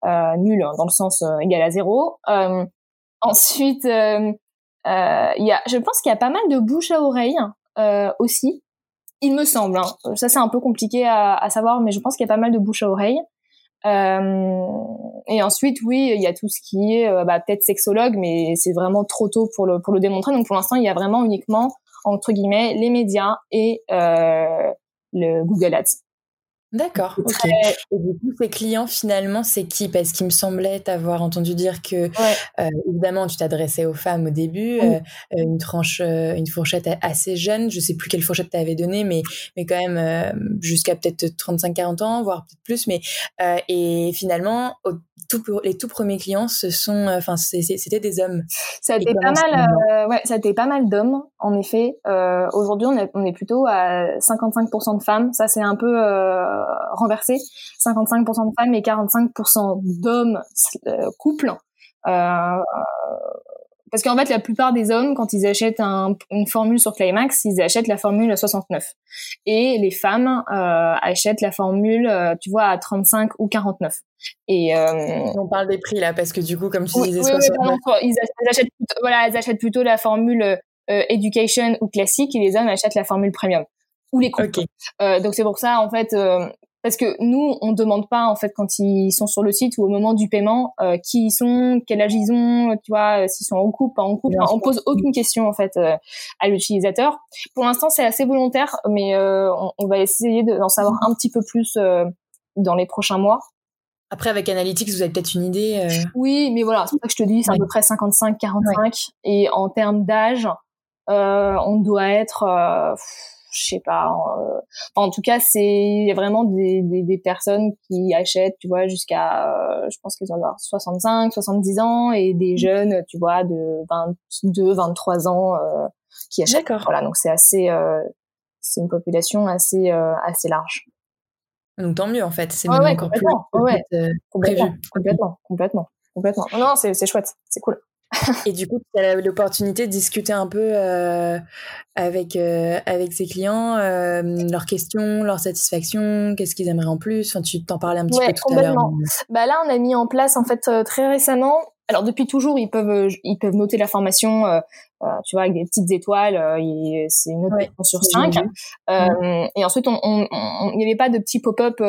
euh, nul dans le sens euh, égal à zéro. ensuite, il y a, je pense qu'il y a pas mal de bouche à oreille aussi. Il me semble, hein. ça c'est un peu compliqué à, à savoir, mais je pense qu'il y a pas mal de bouche à oreille. Euh, et ensuite, oui, il y a tout ce qui est euh, bah, peut-être sexologue, mais c'est vraiment trop tôt pour le pour le démontrer. Donc pour l'instant, il y a vraiment uniquement entre guillemets les médias et euh, le Google Ads. D'accord. ok. Et du coup, ces clients, finalement, c'est qui? Parce qu'il me semblait t'avoir entendu dire que, euh, évidemment, tu t'adressais aux femmes au début, euh, une tranche, euh, une fourchette assez jeune. Je sais plus quelle fourchette tu avais donnée, mais, mais quand même jusqu'à peut-être 35-40 ans, voire peut-être plus. Mais et finalement, au, tout, les tout premiers clients, ce sont, enfin, c'était des hommes. Ça a été pas mal. ouais, ça a été pas mal d'hommes, en effet. Aujourd'hui, on est, on est plutôt à 55% de femmes. Ça, c'est un peu renversé, 55% de femmes et 45% d'hommes euh, couples. Euh, Parce qu'en fait, la plupart des hommes, quand ils achètent une formule sur Climax, ils achètent la formule à 69. Et les femmes euh, achètent la formule, euh, tu vois, à 35 ou 49. Et euh, on parle des prix là, parce que du coup, comme tu disais, ils, achètent plutôt, voilà, ils achètent plutôt la formule Education ou classique, et les hommes achètent la formule Premium ou les coupes. donc c'est pour ça, en fait, parce que nous, on demande pas en fait quand ils sont sur le site ou au moment du paiement euh, qui ils sont, quel âge ils ont, tu vois, euh, s'ils sont en couple, pas en couple. on pose aucune question en fait euh, à l'utilisateur. Pour l'instant, c'est assez volontaire, mais on, va essayer d'en savoir un petit peu plus dans les prochains mois. Après, avec Analytics, vous avez peut-être une idée. Oui, mais voilà, c'est ça que je te dis, c'est à peu près 55-45. Et en termes d'âge, on doit être je sais pas. Euh, en tout cas, c'est vraiment des, des, des, personnes qui achètent, tu vois, jusqu'à, euh, je pense qu'ils ont 65, 70 ans et des mmh. jeunes, tu vois, de 22, 23 ans euh, qui achètent. Voilà, donc c'est assez, c'est une population assez, assez large. Donc tant mieux en fait, c'est ouais, ouais, encore plus ouais, complètement, complètement, complètement, complètement. Non, c'est c'est chouette, c'est cool. Et du coup, tu as l'opportunité de discuter un peu euh, avec, euh, avec ses clients, euh, leurs questions, leurs satisfactions, qu'est-ce qu'ils aimeraient en plus. Enfin, tu t'en parlais un petit peu tout à l'heure. Bah là, on a mis en place en fait très récemment. Alors depuis toujours, ils peuvent ils peuvent noter la formation, tu vois, avec des petites étoiles. c'est une note sur 5. Et ensuite, on il on, n'y avait pas de petits pop-up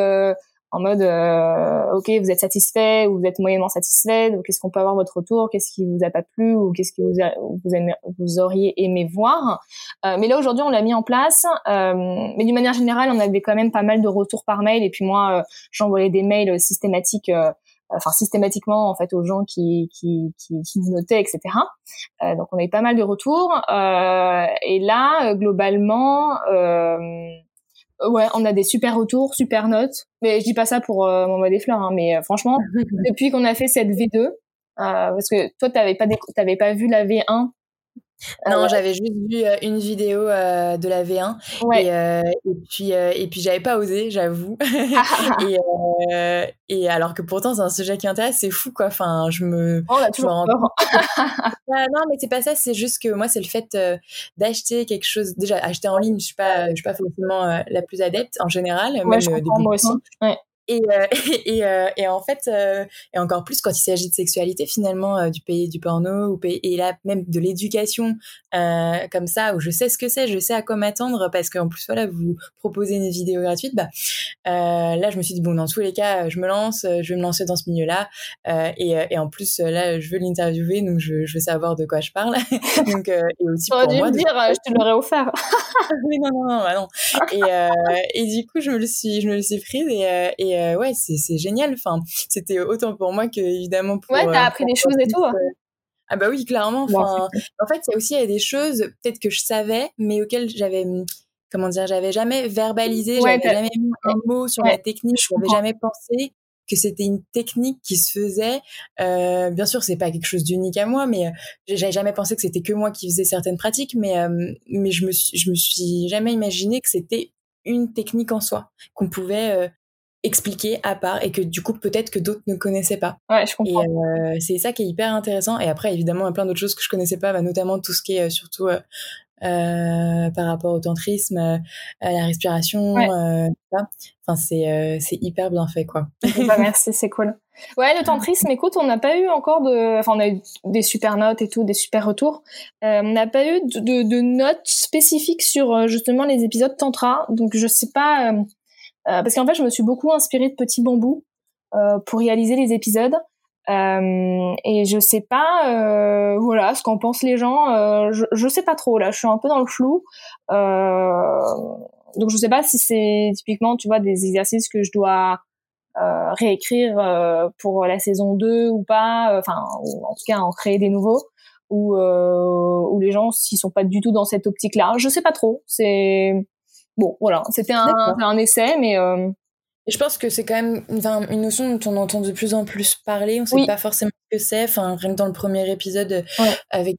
en mode euh, ok vous êtes satisfait ou vous êtes moyennement satisfait donc qu'est-ce qu'on peut avoir votre retour qu'est-ce qui vous a pas plu ou qu'est-ce que vous vous, vous auriez aimé voir. Euh, mais là aujourd'hui on l'a mis en place. Euh, mais d'une manière générale on avait quand même pas mal de retours par mail. Et puis moi euh, j'envoyais des mails systématiques euh, enfin systématiquement en fait aux gens qui qui qui, qui notaient etc euh, donc on avait pas mal de retours. Et là globalement ouais, on a des super retours, super notes. Mais je dis pas ça pour euh, m'envoyer des fleurs, hein, mais euh, franchement, depuis qu'on a fait cette V2, euh, parce que toi, t'avais pas, t'avais pas vu la V1 non, j'avais juste vu euh, une vidéo euh, de la V1 et, euh, et, puis et puis j'avais pas osé, j'avoue. et, et alors que pourtant c'est un sujet qui m'intéresse, c'est fou quoi. Enfin, je me. Oh, me rends ah, non, mais c'est pas ça. C'est juste que moi, c'est le fait d'acheter quelque chose. Déjà, acheter en ligne, je suis pas, je suis pas forcément la plus adepte en général. Ouais, je comprends, moi aussi. Ouais. Et, euh, et, euh, et, en fait, euh, et encore plus quand il s'agit de sexualité finalement, du pays du porno, ou pays, et là même de l'éducation comme ça, où je sais ce que c'est, je sais à quoi m'attendre, parce qu'en plus voilà, vous proposez une vidéo gratuite, bah là je me suis dit bon dans tous les cas, je me lance, je vais me lancer dans ce milieu-là, et, et en plus là je veux l'interviewer, donc je, je, veux savoir de quoi je parle, donc et aussi pour dû moi, me dire, je te l'aurais offert. oui non non non, bah, non. Et, et du coup je me le suis, je me le suis prise et, et euh, ouais, c'est génial. Enfin, c'était autant pour moi que évidemment pour. Ouais, t'as euh, appris des choses et tout. Hein. Ah bah oui, clairement. Enfin, en fait, il y a aussi des choses peut-être que je savais, mais auxquelles j'avais hum, comment dire, j'avais jamais verbalisé, j'avais jamais mis un mot sur la technique, je n'avais jamais pensé que c'était une technique qui se faisait. Euh, bien sûr, c'est pas quelque chose d'unique à moi, mais j'avais jamais pensé que c'était que moi qui faisais certaines pratiques, mais mais je me suis, je me suis jamais imaginé que c'était une technique en soi qu'on pouvait expliqué à part et que du coup peut-être que d'autres ne connaissaient pas. Ouais, je comprends. Et euh, c'est ça qui est hyper intéressant. Et après, évidemment, il y a plein d'autres choses que je connaissais pas, bah, notamment tout ce qui est euh, surtout euh, par rapport au tantrisme, à la respiration, ouais. ça. Enfin, c'est c'est hyper bien fait, quoi. bah, merci, c'est cool. Ouais, le tantrisme, écoute, on n'a pas eu encore de, enfin, on a eu des super notes et tout, des super retours. on n'a pas eu de, de, de, notes spécifiques sur justement les épisodes tantra, donc je sais pas euh, parce qu'en fait, je me suis beaucoup inspirée de Petit Bambou euh, pour réaliser les épisodes. Euh, et je sais pas, euh, voilà, ce qu'en pensent les gens. Euh, je, je sais pas trop là. Je suis un peu dans le flou. donc je sais pas si c'est typiquement, tu vois, des exercices que je dois réécrire pour la saison 2 ou pas. Enfin, en tout cas, en créer des nouveaux. Ou, ou les gens s'ils sont pas du tout dans cette optique-là. Je sais pas trop. C'est bon, voilà, c'était un, un, essai, mais. Euh... Je pense que c'est quand même une, notion dont on entend de plus en plus parler. On ne sait pas forcément ce que c'est. Enfin, rien que dans le premier épisode avec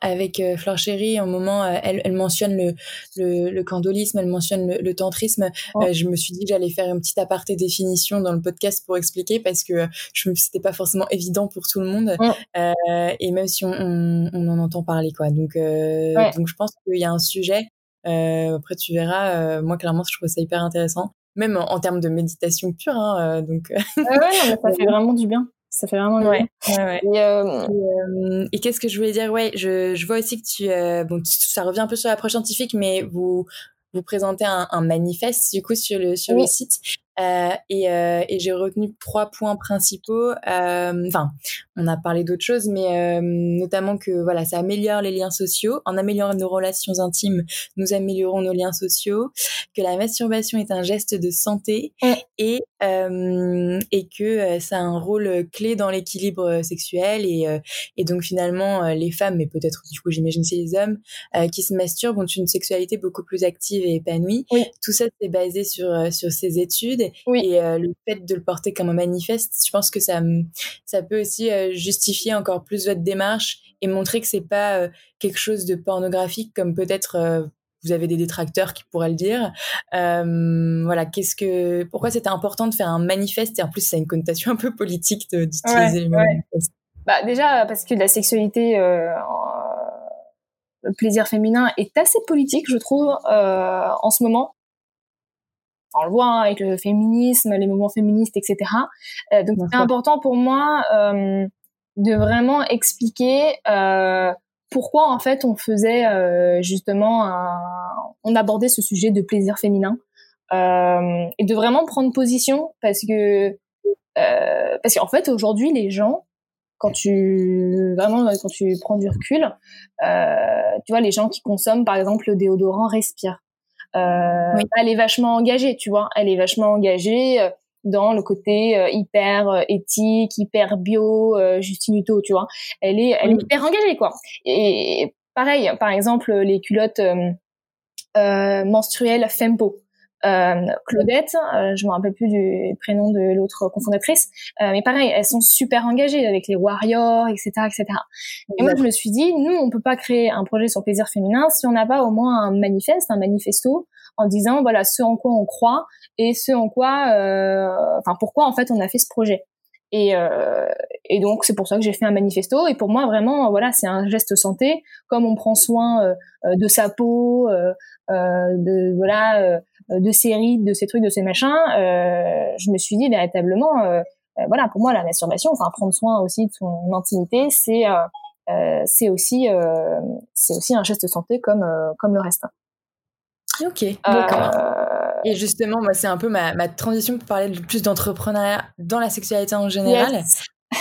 avec Fleur Chérie, un moment, elle, elle mentionne le, le, le candolisme, elle mentionne le, le tantrisme. je me suis dit que j'allais faire une petite aparté définition dans le podcast pour expliquer parce que je c'était pas forcément évident pour tout le monde. et même si on, on, on, en entend parler, quoi. Donc donc je pense qu'il y a un sujet. Euh, après, tu verras. Euh, moi, clairement, je trouve ça hyper intéressant, même en, termes de méditation pure. Hein, euh, donc. ouais, ça fait vraiment du bien. Ça fait vraiment ouais, ouais, Et, et, qu'est-ce que je voulais dire? Ouais, je, je vois aussi que tu, bon, ça revient un peu sur l'approche scientifique, mais vous vous présentez un, un manifeste du coup sur le sur le site euh, et, euh, et j'ai retenu trois points principaux. Euh, enfin, on a parlé d'autres choses, mais notamment que voilà, ça améliore les liens sociaux. En améliorant nos relations intimes, nous améliorons nos liens sociaux. Que la masturbation est un geste de santé et et que ça a un rôle clé dans l'équilibre sexuel et et donc finalement les femmes, mais peut-être du coup j'imagine c'est les hommes qui se masturbent ont une sexualité beaucoup plus active et épanouie. Tout ça c'est basé sur sur ces études oui. Et euh, le fait de le porter comme un manifeste, je pense que ça, ça peut aussi justifier encore plus votre démarche et montrer que c'est pas quelque chose de pornographique comme peut-être vous avez des détracteurs qui pourraient le dire. voilà, qu'est-ce que, pourquoi c'était important de faire un manifeste? Et en plus ça a une connotation un peu politique d'utiliser le manifeste. Bah déjà parce que la sexualité, le plaisir féminin est assez politique, je trouve, en ce moment on le voit hein, avec le féminisme, les mouvements féministes, etc. Euh, donc c'est important pour moi euh, de vraiment expliquer euh, pourquoi en fait on faisait euh, justement, un... on abordait ce sujet de plaisir féminin euh, et de vraiment prendre position parce que parce qu'en fait aujourd'hui les gens quand tu vraiment quand tu prends du recul, tu vois les gens qui consomment par exemple le déodorant respirent. Euh, Elle est vachement engagée, tu vois. Elle est vachement engagée euh, dans le côté euh, hyper éthique, hyper bio, Justine Hutto, tu vois. Elle est, elle est hyper engagée, quoi. Et pareil, par exemple, les culottes menstruelles Fempo. Euh, Claudette, euh, je me rappelle plus du prénom de l'autre cofondatrice, euh, mais pareil, elles sont super engagées avec les warriors, etc., etc. Et moi, je me suis dit, nous, on peut pas créer un projet sur plaisir féminin si on n'a pas au moins un manifeste, un manifesto, en disant voilà ce en quoi on croit et ce en quoi, euh, enfin pourquoi en fait on a fait ce projet. Et, euh, et donc c'est pour ça que j'ai fait un manifesto. Et pour moi vraiment voilà c'est un geste santé, comme on prend soin euh, de sa peau, euh, de voilà de ses rides, de ces trucs, de ces machins. je me suis dit véritablement voilà pour moi la masturbation, enfin prendre soin aussi de son intimité, c'est c'est aussi c'est aussi un geste santé comme comme le reste. Ok, d'accord. Et justement, moi, c'est un peu ma, ma, transition pour parler plus d'entrepreneuriat dans la sexualité en général.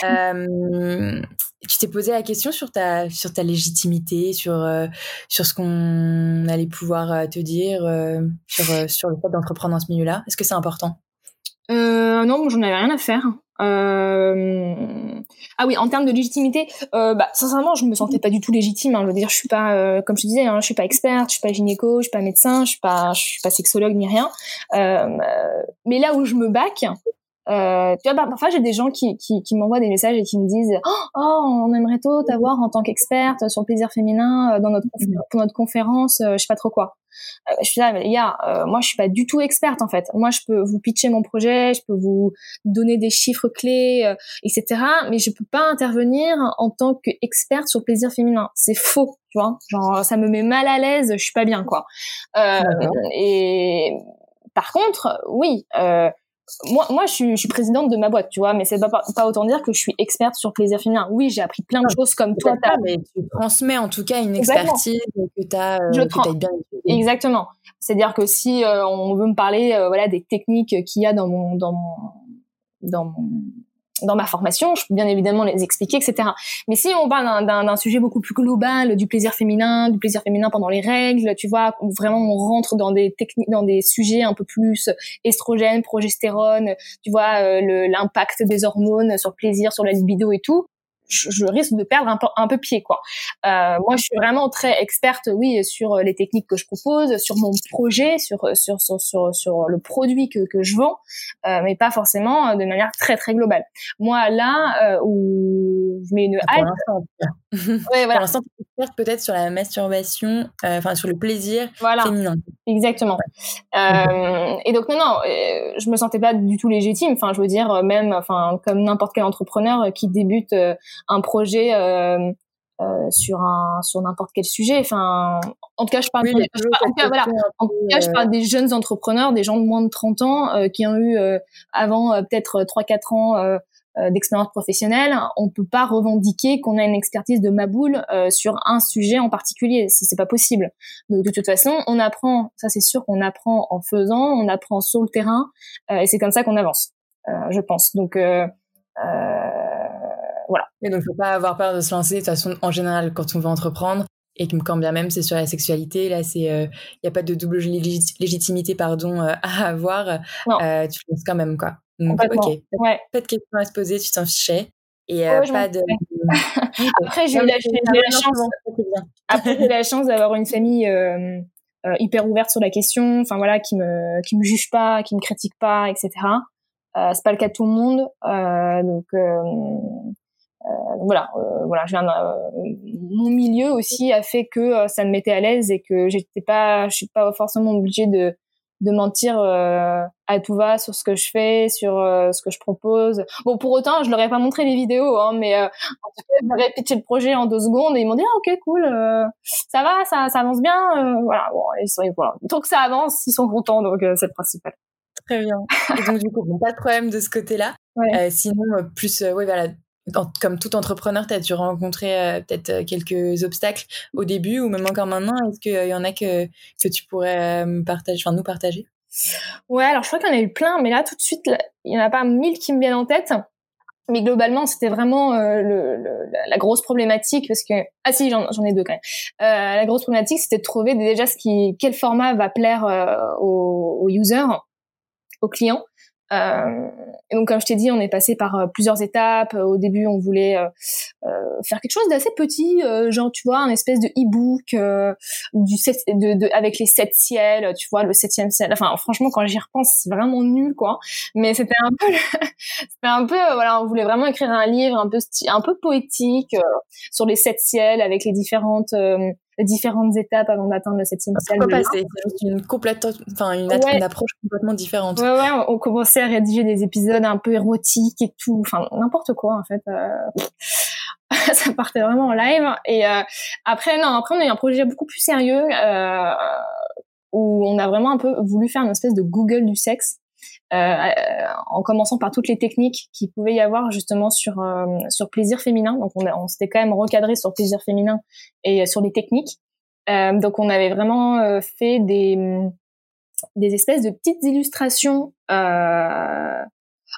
Euh, tu t'es posé la question sur ta, sur ta légitimité, sur, euh, sur ce qu'on allait pouvoir euh, te dire, euh, sur, sur le fait d'entreprendre dans ce milieu-là. Est-ce que c'est important? Euh, Non, j'en avais rien à faire. Euh... Ah oui, en termes de légitimité, euh, bah, sincèrement, je me sentais pas du tout légitime. Hein, je veux dire, je suis pas, euh, comme je disais, hein, je suis pas experte, je suis pas gynéco, je suis pas médecin, je suis pas, je suis pas sexologue ni rien. Mais là où je me bac, euh, tu vois, bah, parfois j'ai des gens qui, qui, qui m'envoient des messages et qui me disent oh, on aimerait trop t'avoir en tant qu'experte sur le plaisir féminin euh, dans notre pour notre conférence, euh, je sais pas trop quoi. Euh, je suis là, mais les gars, moi je suis pas du tout experte en fait. Moi je peux vous pitcher mon projet, je peux vous donner des chiffres clés, etc. Mais je peux pas intervenir en tant qu'experte sur le plaisir féminin. C'est faux, tu vois. Genre ça me met mal à l'aise, je suis pas bien quoi. et par contre, oui. Euh, moi, moi je, suis, je suis présidente de ma boîte, tu vois, mais c'est pas, pas autant dire que je suis experte sur plaisir féminin. Oui, j'ai appris plein de choses comme toi. Pas, mais tu transmets en tout cas une expertise que tu as, euh, je bien Exactement. C'est-à-dire que si euh, on veut me parler euh, voilà, des techniques qu'il y a dans mon, dans mon, dans mon dans ma formation, je peux bien évidemment les expliquer, etc. Mais si on parle d'un sujet beaucoup plus global, du plaisir féminin, du plaisir féminin pendant les règles, tu vois, vraiment on rentre dans des techniques, dans des sujets un peu plus estrogène, progestérone, tu vois, euh, l'impact des hormones sur le plaisir, sur la libido et tout. Je, risque de perdre un peu, un peu pied quoi. Euh, moi, je suis vraiment très experte, oui, sur les techniques que je propose, sur mon projet, sur sur sur sur, sur le produit que que je vends, euh, mais pas forcément de manière très très globale. Moi, là euh, où je mets une halte, ouais, voilà. Pour l'instant, peut-être sur la masturbation, euh, enfin sur le plaisir voilà. féminin. Exactement. Euh, et donc non, non, euh, je me sentais pas du tout légitime. Enfin, je veux dire, même, enfin, comme n'importe quel entrepreneur qui débute un projet sur un sur n'importe quel sujet. Enfin, en tout cas, je parle, en tout cas, voilà, en tout cas, je parle des jeunes entrepreneurs, des gens de moins de 30 ans qui ont eu avant peut-être 3-4 ans euh, d'expérience professionnelle, on peut pas revendiquer qu'on a une expertise de maboule euh, sur un sujet en particulier. C'est pas possible. Donc, de toute façon, on apprend. Ça, c'est sûr qu'on apprend en faisant, on apprend sur le terrain, euh, et c'est comme ça qu'on avance, je pense. Donc voilà. Et donc, faut pas avoir peur de se lancer. De toute façon, en général, quand on veut entreprendre, et quand bien même c'est sur la sexualité, là, c'est, il n'y a pas de double légitimité, pardon, à avoir. tu le lances quand même, quoi. Donc, ok. Ouais. Pas de questions à se poser, tu t'en fichais. Et euh, pas de. Après, j'ai eu la, chance. Après, j'ai la chance d'avoir une famille euh, euh, hyper ouverte sur la question. Enfin voilà, qui me qui me juge pas, qui me critique pas, etc. Euh, c'est pas le cas de tout le monde. Euh, donc voilà, voilà. mon milieu aussi a fait que ça me mettait à l'aise et que j'étais pas, je suis pas forcément obligée de de mentir euh, à tout va sur ce que je fais, sur euh, ce que je propose. Bon, pour autant, je leur ai pas montré les vidéos, hein, mais euh, en tout cas, j'aurais pitché le projet en deux secondes et ils m'ont dit ah, ok cool, ça va, ça, ça avance bien, voilà. Bon, ils sont, voilà. Tant que ça avance, ils sont contents, donc c'est le principal. Très bien. Et donc du coup, bon, pas de problème de ce côté-là. Ouais. sinon, plus, ouais, voilà, comme tout entrepreneur, tu as dû rencontrer euh, peut-être euh, quelques obstacles au début ou même encore maintenant. Est-ce qu'il y en a que, que tu pourrais euh, partager, enfin, nous partager? Ouais, alors je crois qu'il y en a eu plein, mais là tout de suite, il n'y en a pas mille qui me viennent en tête. Mais globalement, c'était vraiment la grosse problématique parce que ah si j'en ai deux quand même. la grosse problématique, c'était de trouver déjà ce qui quel format va plaire aux, aux users, aux clients. Euh, et donc, comme je t'ai dit, on est passé par euh, plusieurs étapes. Au début, on voulait euh, faire quelque chose d'assez petit, genre, tu vois, un espèce de e-book du de, de, avec les sept ciels, tu vois, le septième ciel. Enfin, franchement, quand j'y repense, c'est vraiment nul, quoi. Mais c'était un peu, c'était un peu, voilà, on voulait vraiment écrire un livre un peu, un peu poétique sur les sept ciels avec les différentes différentes étapes avant d'atteindre le septième ciel. Pourquoi pas C'est une complète, enfin une, une, approche complètement différente. Ouais, ouais. On, commençait à rédiger des épisodes un peu érotiques et tout, enfin n'importe quoi en fait. Euh... ça partait vraiment en live. Et euh, après, non, après on a eu un projet beaucoup plus sérieux euh, où on a vraiment un peu voulu faire une espèce de Google du sexe. Euh, euh, en commençant par toutes les techniques qui pouvait y avoir justement sur euh, sur plaisir féminin. Donc on, on s'était quand même recadré sur plaisir féminin et sur les techniques. donc on avait vraiment fait des des espèces de petites illustrations euh,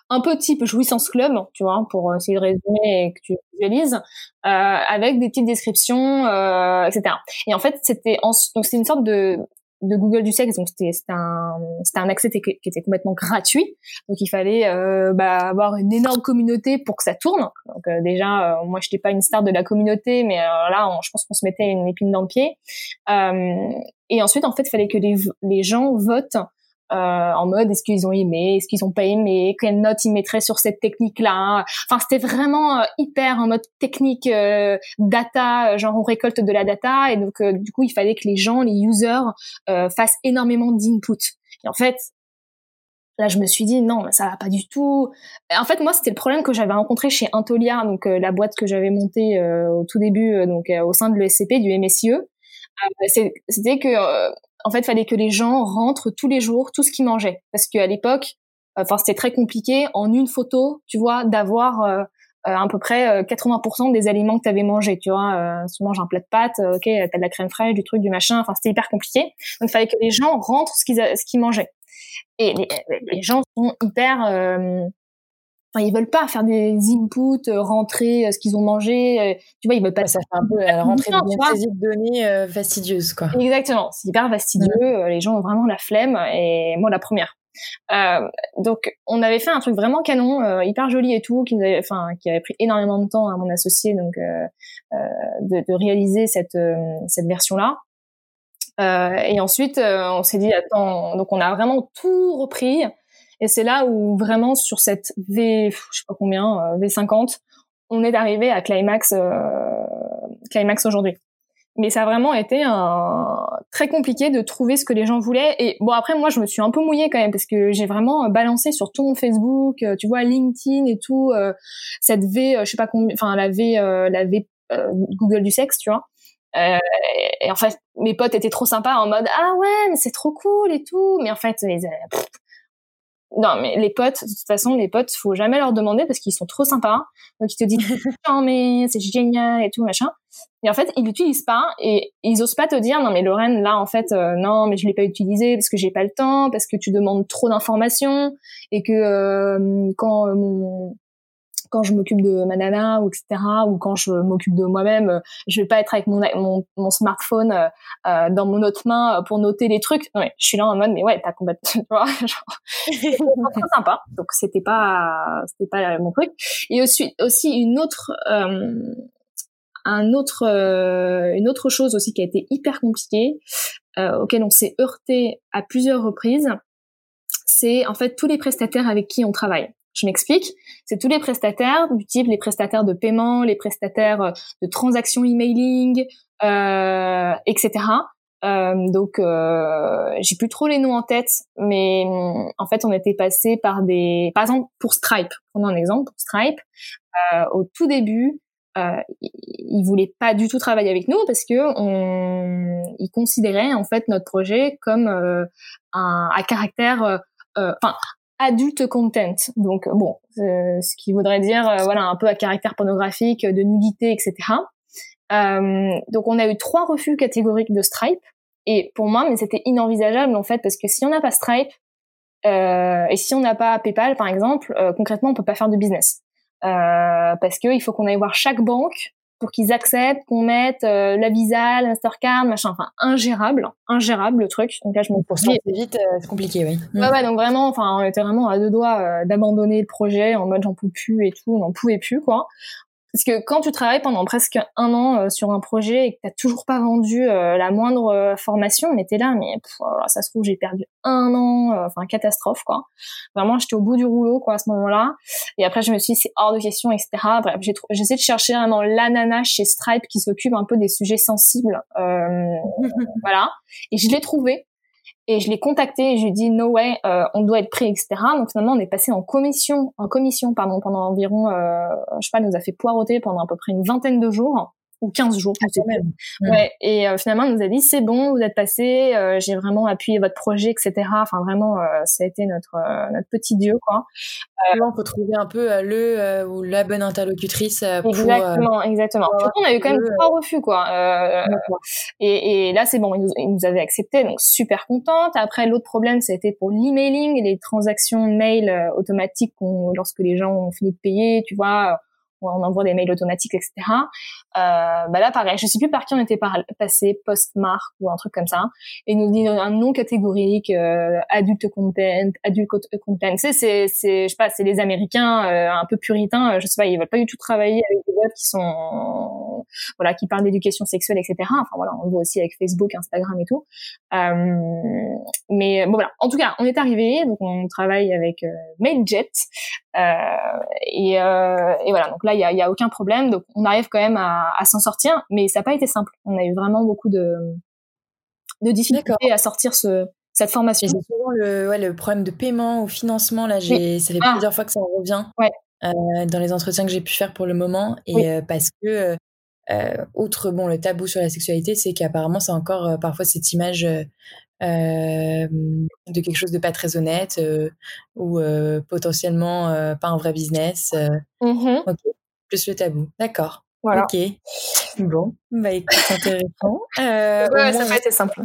un peu type jouissance club, tu vois, pour essayer de résumer et que tu visualises, euh, avec des petites descriptions, euh, etc. Et en fait, c'était donc c'est une sorte de de Google du sexe, donc c'était un c'était un accès qui était complètement gratuit, donc il fallait euh, bah, avoir une énorme communauté pour que ça tourne. Donc euh, déjà, euh, moi je n'étais pas une star de la communauté, mais euh, là je pense qu'on se mettait une épine dans le pied. et ensuite en fait il fallait que les les gens votent euh, en mode est-ce qu'ils ont aimé, est-ce qu'ils ont pas aimé, quelle note ils mettraient sur cette technique-là. Enfin, c'était vraiment euh, hyper en mode technique euh, data, genre on récolte de la data et donc du coup il fallait que les gens, les users, fassent énormément d'input. Et en fait, Là, je me suis dit non, ça va pas du tout. En fait, moi, c'était le problème que j'avais rencontré chez Intolia, donc la boîte que j'avais montée au tout début, donc au sein de l'ESCP du MSIE. c'était que en fait, fallait que les gens rentrent tous les jours tout ce qu'ils mangeaient, parce qu'à l'époque, enfin, c'était très compliqué en une photo, tu vois, d'avoir euh, euh à peu près 80% euh, des aliments que tu avais mangés, tu vois. Euh, tu manges un plat de pâtes, ok, t'as de la crème fraîche, du truc, du machin. Enfin, c'était hyper compliqué. Donc, il fallait que les gens rentrent ce qu'ils ce qu'ils mangeaient. Et les, les, gens sont hyper euh, Enfin, ils veulent pas faire des inputs, euh, rentrer euh, ce qu'ils ont mangé. Euh, tu vois, ils veulent pas. ça fait un peu la rentrée de données fastidieuse, quoi. Exactement. C'est hyper fastidieux. Les gens ont vraiment la flemme. Et moi, la première. Euh, donc, on avait fait un truc vraiment canon, euh, hyper joli et tout, qui nous avait, enfin, qui avait pris énormément de temps à mon associé, donc euh, de, de, réaliser cette cette version-là. et ensuite, on s'est dit attends, donc on a vraiment tout repris. Et c'est là où vraiment sur cette V, je sais pas combien, V50, on est arrivé à climax, climax aujourd'hui mais ça a vraiment été un... très compliqué de trouver ce que les gens voulaient. Et bon, après, moi, je me suis un peu mouillée quand même parce que j'ai vraiment balancé sur tout mon Facebook, euh, tu vois, LinkedIn et tout, euh, cette V, euh, je sais pas combien, enfin la V, la V Google du sexe, tu vois. et en fait, mes potes étaient trop sympas en mode ah ouais, mais c'est trop cool et tout. Mais en fait, les, non, mais les potes, de toute façon, les potes, faut jamais leur demander parce qu'ils sont trop sympas. Donc ils te disent non mais c'est génial et tout machin. Et en fait, ils l'utilisent pas et ils osent pas te dire non mais Lorraine là en fait euh, non mais je l'ai pas utilisé parce que j'ai pas le temps parce que tu demandes trop d'informations et que euh, quand euh, mon quand je m'occupe de ma nana ou etc ou quand je m'occupe de moi-même euh, je vais pas être avec mon mon, mon smartphone euh, euh dans mon autre main pour noter les trucs. Ouais je suis là en mode mais ouais t'as complètement tu vois genre sympa. Donc c'était pas c'était pas mon truc. Et aussi aussi une autre euh, un autre une autre chose aussi qui a été hyper compliquée auquel on s'est heurté à plusieurs reprises c'est en fait tous les prestataires avec qui on travaille je m'explique. C'est tous les prestataires du type les prestataires de paiement, les prestataires euh, de transactions emailing, euh, etc. Euh, donc, euh, j'ai plus trop les noms en tête, mais en fait, on était passé par des, par exemple, pour Stripe. Prenons un exemple pour Stripe. Euh, au tout début, euh, ils voulaient pas du tout travailler avec nous parce que on, ils considéraient en fait notre projet comme euh, un à caractère, enfin adulte content. Donc bon, euh, ce qui voudrait dire euh, voilà un peu à caractère pornographique, de nudité, etc. Euh, donc on a eu trois refus catégoriques de Stripe. Et pour moi, mais c'était inenvisageable en fait parce que si on n'a pas Stripe et si on n'a pas PayPal par exemple, concrètement on peut pas faire de business parce qu'il faut qu'on aille voir chaque banque pour qu'ils acceptent qu'on mette euh, la Visa, l'Instercard, machin, enfin ingérable, ingérable le truc. Donc là je me pour sortir vite, euh, c'est compliqué, oui. Ouais, ouais, donc vraiment, enfin on était vraiment à deux doigts euh, d'abandonner le projet en mode j'en peux plus et tout, on n'en pouvait plus quoi. Parce que quand tu travailles pendant presque un an euh, sur un projet et que t'as toujours pas vendu euh, la moindre euh, formation, mais t'es là, mais oh ça se trouve j'ai perdu un an, enfin catastrophe quoi. Vraiment j'étais au bout du rouleau quoi à ce moment-là. Et après je me suis dit c'est hors de question etc. Bref j'ai j'essaie de chercher vraiment l'ananas chez Stripe qui s'occupe un peu des sujets sensibles, voilà. Et je l'ai trouvé. Et je l'ai contacté je lui ai dit no way, euh, on doit être pris, etc. Donc finalement, on est passé en commission, en commission, pardon, pendant environ, euh, je sais pas, nous a fait poireauter pendant à peu près une vingtaine de jours ou 15 jours, ah, même. Ouais. Et euh, finalement, on nous a dit c'est bon, vous êtes passé, euh, j'ai vraiment appuyé votre projet, etc. Enfin vraiment, euh, ça a été notre notre petit dieu quoi. Là, on peut trouver un peu le ou la bonne interlocutrice. Pour, exactement, exactement. on a eu quand même trois refus quoi. Et, et, là, c'est bon, ils nous, ils nous, avaient accepté, donc super contente. Après, l'autre problème, c'était pour l'emailing et les transactions mail automatiques lorsque les gens ont fini de payer, tu vois on envoie des mails automatiques, etc. Euh, bah là, pareil, je sais plus par qui on était par passé, Postmark ou un truc comme ça, et nous dit un nom catégorique, euh, adulte content, adulte content. C'est, c'est, c'est, je sais pas, c'est les Américains euh, un peu puritains, euh, je sais pas, ils veulent pas du tout travailler avec des boîtes qui sont, voilà, qui parlent d'éducation sexuelle, etc. Enfin voilà, on le voit aussi avec Facebook, Instagram et tout. Euh, mais bon voilà, en tout cas, on est arrivé, donc on travaille avec Mailjet, et, et voilà, donc là il y a, y a aucun problème, donc on arrive quand même à à, s'en sortir, mais ça n'a pas été simple. On a eu vraiment beaucoup de, de difficultés à sortir ce, cette formation. C'est souvent le, ouais, le problème de paiement ou financement. Là, j'ai, ça fait ah. plusieurs fois que ça revient ouais. euh, dans les entretiens que j'ai pu faire pour le moment. Et euh, parce que, euh, outre bon, le tabou sur la sexualité, c'est qu'apparemment, c'est encore euh, parfois cette image euh, de quelque chose de pas très honnête ou potentiellement pas un vrai business. Mm-hmm. Plus le tabou. D'accord. Voilà. Ok. Bon, bah écoute, intéressant. Euh, ouais, ça n'a pas été simple.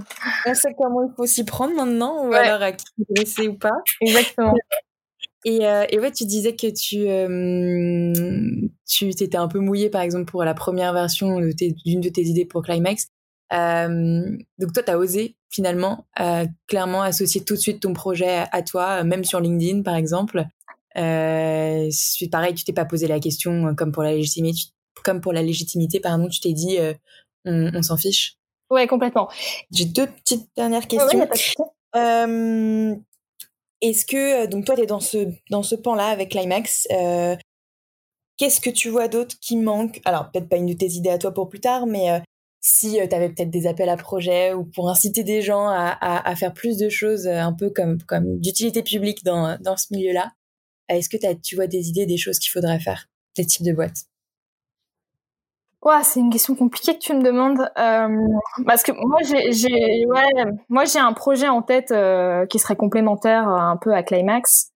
On sait comment il faut s'y prendre maintenant, ou alors à qui laisser ou pas. Exactement. Et, euh, et ouais, tu disais que tu euh, tu t'étais un peu mouillé, par exemple, pour la première version d'une de, tes idées pour Climax. Donc toi, tu as osé finalement clairement associer tout de suite ton projet à, toi, même sur LinkedIn par exemple. Euh, pareil, tu t'es pas posé la question comme pour la légitimité, comme pour la légitimité, pardon, tu t'es dit on, s'en fiche. Ouais, complètement. J'ai deux petites dernières questions. Est-ce que donc toi tu es dans ce dans ce pan là avec Climax Qu'est-ce que tu vois d'autre qui manque? Alors, peut-être pas une de tes idées à toi pour plus tard, mais euh, si euh, tu avais peut-être des appels à projets ou pour inciter des gens à, faire plus de choses euh, un peu comme, d'utilité publique dans, ce milieu-là, est-ce que tu vois des idées, des choses qu'il faudrait faire, des types de boîtes? Ouais, c'est une question compliquée que tu me demandes parce que moi j'ai ouais, moi j'ai un projet en tête qui serait complémentaire un peu à Climax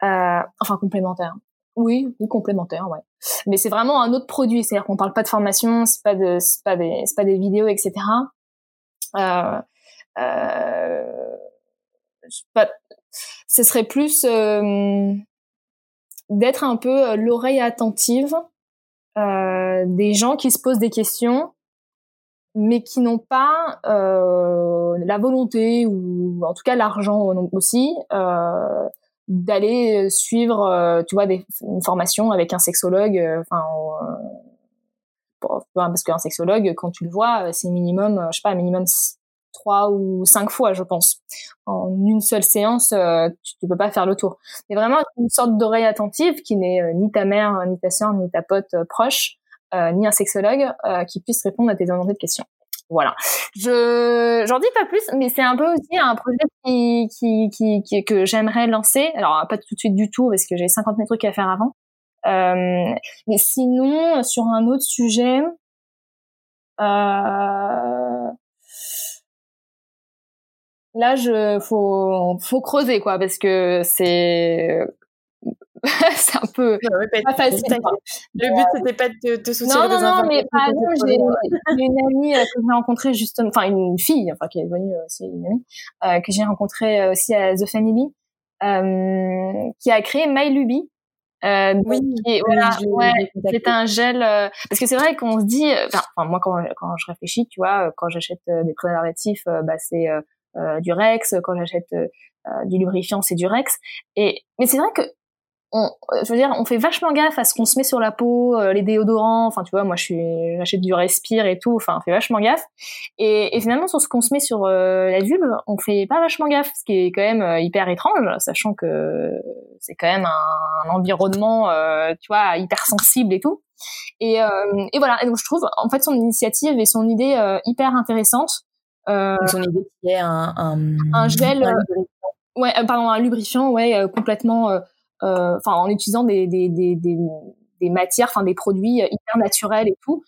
enfin complémentaire oui, ou complémentaire, ouais. Mais c'est vraiment un autre produit, c'est-à-dire qu'on parle pas de formation, c'est pas de, c'est pas des, c'est pas des vidéos, etc. Euh, euh, pas, ce serait plus euh, d'être un peu euh, l'oreille attentive des gens qui se posent des questions, mais qui n'ont pas la volonté ou en tout cas l'argent aussi d'aller euh, suivre, euh, tu vois, des, une formation avec un sexologue. Euh, enfin, parce qu'un sexologue, quand tu le vois, c'est minimum, je sais pas, minimum trois ou cinq fois, je pense. En une seule séance, tu, tu peux pas faire le tour. C'est vraiment une sorte d'oreille attentive qui n'est ni ta mère, ni ta soeur, ni ta pote proche, ni un sexologue qui puisse répondre à tes demandes de questions. Voilà. Je j'en dis pas plus, mais c'est un peu aussi un projet qui, qui, qui, que j'aimerais lancer. Alors pas tout de suite du tout parce que j'ai 50 000 trucs à faire avant. Euh, mais sinon, sur un autre sujet, euh, là, je faut faut creuser quoi parce que c'est c'est un peu pas, facile. Le but, c'était pas de te, soutenir non, non, non, mais par exemple, j'ai une amie euh, que j'ai rencontrée justement, enfin une fille, enfin qui est devenue aussi une amie, euh, que j'ai rencontrée euh, aussi à The Family, euh, qui a créé MyLuby. Euh, oui, voilà, ouais, c'est un gel parce que c'est vrai qu'on se dit, enfin moi quand quand je réfléchis, tu vois, quand j'achète des préservatifs, bah c'est du Rex, quand j'achète du lubrifiant, c'est du Rex, et mais c'est vrai que on, je veux dire, on fait vachement gaffe à ce qu'on se met sur la peau, euh, les déodorants. Enfin, tu vois, moi, je suis, j'achète du respire et tout. Enfin, on fait vachement gaffe. Et, et finalement, sur ce qu'on se met sur euh, la vulve, on fait pas vachement gaffe, ce qui est quand même euh, hyper étrange, sachant que c'est quand même un, environnement, tu vois, hyper sensible et tout. Et, et voilà. Et donc, je trouve, en fait, son initiative et son idée hyper intéressante. son idée qui est un, un, un gel, ouais, pardon, un lubrifiant, ouais, complètement enfin en utilisant des, des, des, des, des matières, enfin des produits hyper naturels et tout.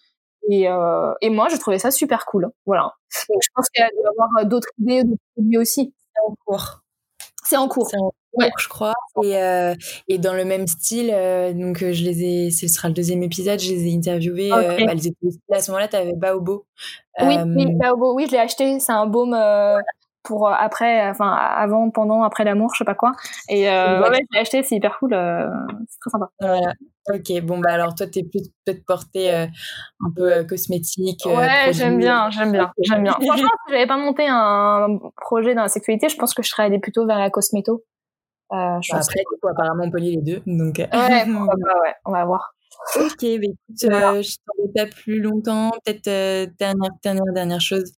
Et, euh, et moi, je trouvais ça super cool. Voilà. Donc, je pense qu'il y a avoir d'autres idées, d'autres produits aussi. C'est en cours. C'est en cours. En cours ouais. je crois. Et, euh, et dans le même style, euh, donc je les ai, ce sera le deuxième épisode, je les ai interviewés. Okay. bah, étaient, à ce moment-là, tu avais Baobo. Oui, oui, Baobo, oui, je l'ai acheté. C'est un baume pour euh, après, enfin avant, pendant, après l'amour, je sais pas quoi. Et euh, ouais, je l'ai acheté, c'est hyper cool, euh, c'est très sympa. Voilà. Ok, bon bah alors toi t'es plus peut-être porté euh, un peu euh, cosmétique. ouais, j'aime bien, j'aime bien, j'aime bien. Franchement, si j'avais pas monté un projet dans la sécurité, je pense que je serais allée plutôt vers la cosméto. Euh, je bah, après, coup, apparemment, on peut lier les deux, donc. Ouais, ouais, on va voir. Ok, bah, écoute, voilà. je t'en pas plus longtemps. Peut-être dernière, dernière, dernière chose.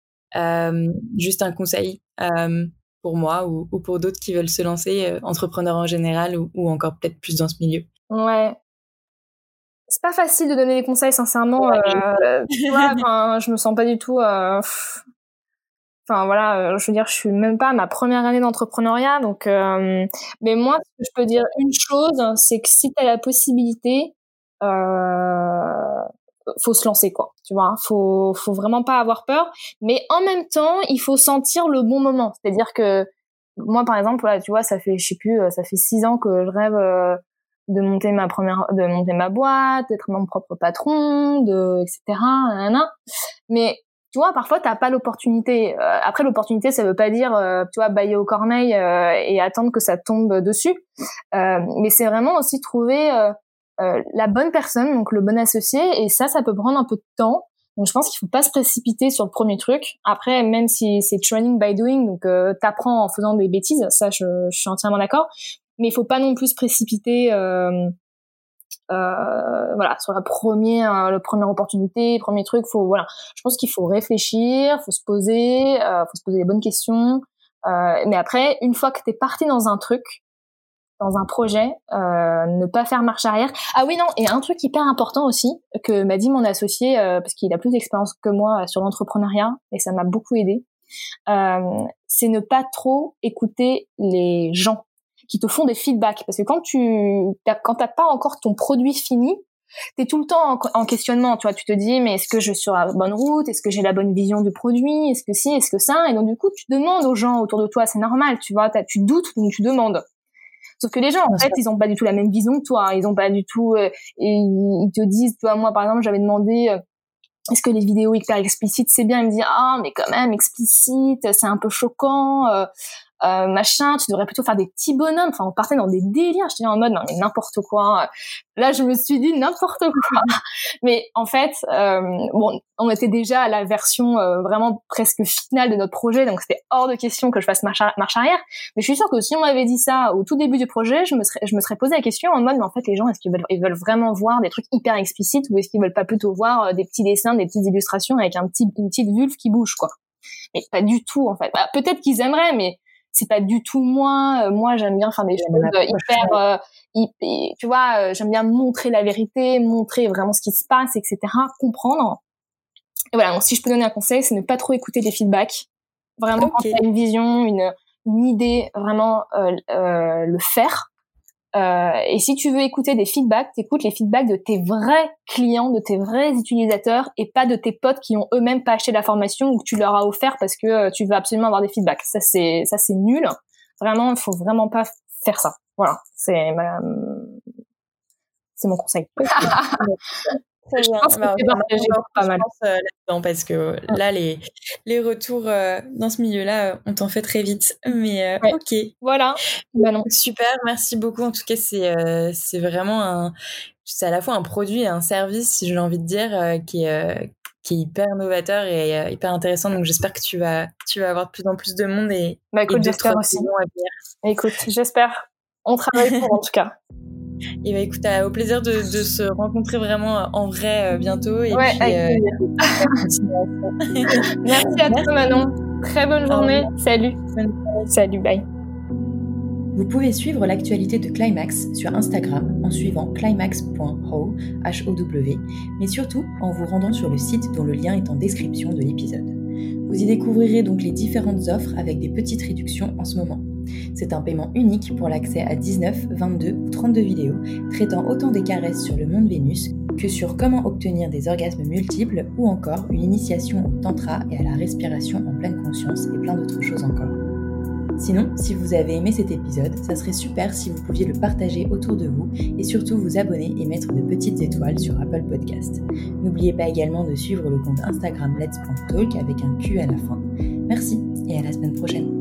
Juste un conseil euh, pour moi ou, ou pour d'autres qui veulent se lancer, euh, entrepreneurs en général ou, ou encore peut-être plus dans ce milieu Ouais. C'est pas facile de donner des conseils, sincèrement. Ouais. Euh, tu vois, enfin, je me sens pas du tout. Euh, enfin voilà, je veux dire, je suis même pas à ma première année d'entrepreneuriat, donc. Euh, mais moi, ce que je peux dire une chose, c'est que si tu as la possibilité, euh, faut se lancer quoi. Tu vois faut faut vraiment pas avoir peur mais en même temps il faut sentir le bon moment. C'est-à-dire que moi par exemple là, tu vois ça fait je sais plus euh, ça fait six ans que je rêve euh, de monter ma première de monter ma boîte d'être mon propre patron de etc mais tu vois parfois t'as pas l'opportunité. Euh, après l'opportunité ça veut pas dire tu vois bailler au corneille et attendre que ça tombe dessus. Mais c'est vraiment aussi trouver euh, la bonne personne, donc le bon associé, et ça, ça peut prendre un peu de temps. Donc je pense qu'il faut pas se précipiter sur le premier truc. Après, même si c'est training by doing, donc euh, t'apprends en faisant des bêtises, ça je, je suis entièrement d'accord. Mais il faut pas non plus se précipiter. Euh, euh, voilà sur la première euh, la première opportunité premier truc faut voilà je pense qu'il faut réfléchir faut se poser faut se poser les bonnes questions mais après une fois que t'es parti dans un truc dans un projet, euh, ne pas faire marche arrière. Ah oui non, et un truc hyper important aussi que m'a dit mon associé euh, parce qu'il a plus d'expérience que moi sur l'entrepreneuriat et ça m'a beaucoup aidé, euh, c'est ne pas trop écouter les gens qui te font des feedbacks. Parce que quand tu quand t'as pas encore ton produit fini, tu es tout le temps en, en, questionnement, tu vois, tu te dis mais est-ce que je suis sur la bonne route, est-ce que j'ai la bonne vision du produit, est-ce que si, est-ce que ça, et donc du coup tu demandes aux gens autour de toi, c'est normal, tu vois, tu doutes donc tu demandes. Sauf que les gens, en fait, ils ont pas du tout la même vision que toi. Ils ont pas du tout, euh, et ils te disent, toi, moi, par exemple, j'avais demandé, euh, est-ce que les vidéos hyper explicites, c'est bien? Ils me disent, ah, mais quand même, explicite, c'est un peu choquant. Euh, euh, machin, tu devrais plutôt faire des petits bonhommes. Enfin, on partait dans des délires. J'étais en mode, non, mais n'importe quoi. Là, je me suis dit n'importe quoi. mais en fait, euh, bon, on était déjà à la version euh, vraiment presque finale de notre projet, donc c'était hors de question que je fasse marche, arrière. Mais je suis sûre que si on m'avait dit ça au tout début du projet, je me serais, je me serais posé la question en mode, mais en fait, les gens, est-ce qu'ils veulent, ils veulent vraiment voir des trucs hyper explicites ou est-ce qu'ils veulent pas plutôt voir euh, des petits dessins, des petites illustrations avec un petit, une petite vulve qui bouge, quoi. Mais pas du tout, en fait. Bah, peut-être qu'ils aimeraient, mais c'est pas du tout moi. Euh, moi, j'aime bien faire des choses euh, hyper, euh, hyper, tu vois, j'aime bien montrer la vérité, montrer vraiment ce qui se passe, etc., comprendre. Et voilà. Donc, si je peux donner un conseil, c'est ne pas trop écouter les feedbacks. Vraiment, quand tu as une vision, une, une idée, vraiment le faire. Euh, et si tu veux écouter des feedbacks, t'écoutes les feedbacks de tes vrais clients, de tes vrais utilisateurs, et pas de tes potes qui ont eux-mêmes pas acheté la formation ou que tu leur as offert parce que euh, tu veux absolument avoir des feedbacks. Ça c'est ça c'est nul. Vraiment, il faut vraiment pas faire ça. Voilà, c'est ma... c'est mon conseil. Très bien. Je pas mal. Euh, parce que là, les, les retours euh, dans ce milieu-là, euh, on t'en fait très vite. Mais ok. Voilà. Bah non. Super, merci beaucoup. En tout cas, c'est c'est vraiment un. C'est à la fois un produit et un service, si j'ai envie de dire, qui est qui est hyper novateur et hyper intéressant. Donc j'espère que tu vas, tu vas avoir de plus en plus de monde et, bah, écoute, aussi. Écoute, j'espère. On travaille pour en tout cas. Et bah écoute, au plaisir de, de, se rencontrer vraiment euh, en vrai euh, bientôt. Et ouais, puis, euh, Merci à toi Manon. Très bonne journée. Salut. Salut, bye. Vous pouvez suivre l'actualité de Climax sur Instagram en suivant climax.how, mais surtout en vous rendant sur le site dont le lien est en description de l'épisode. Vous y découvrirez donc les différentes offres avec des petites réductions en ce moment. C'est un paiement unique pour l'accès à 19, 22 ou 32 vidéos traitant autant des caresses sur le monde Vénus que sur comment obtenir des orgasmes multiples ou encore une initiation au tantra et à la respiration en pleine conscience et plein d'autres choses encore. Sinon, si vous avez aimé cet épisode, ça serait super si vous pouviez le partager autour de vous et surtout vous abonner et mettre de petites étoiles sur Apple Podcast. N'oubliez pas également de suivre le compte Instagram let's.talk avec un Q à la fin. Merci et à la semaine prochaine.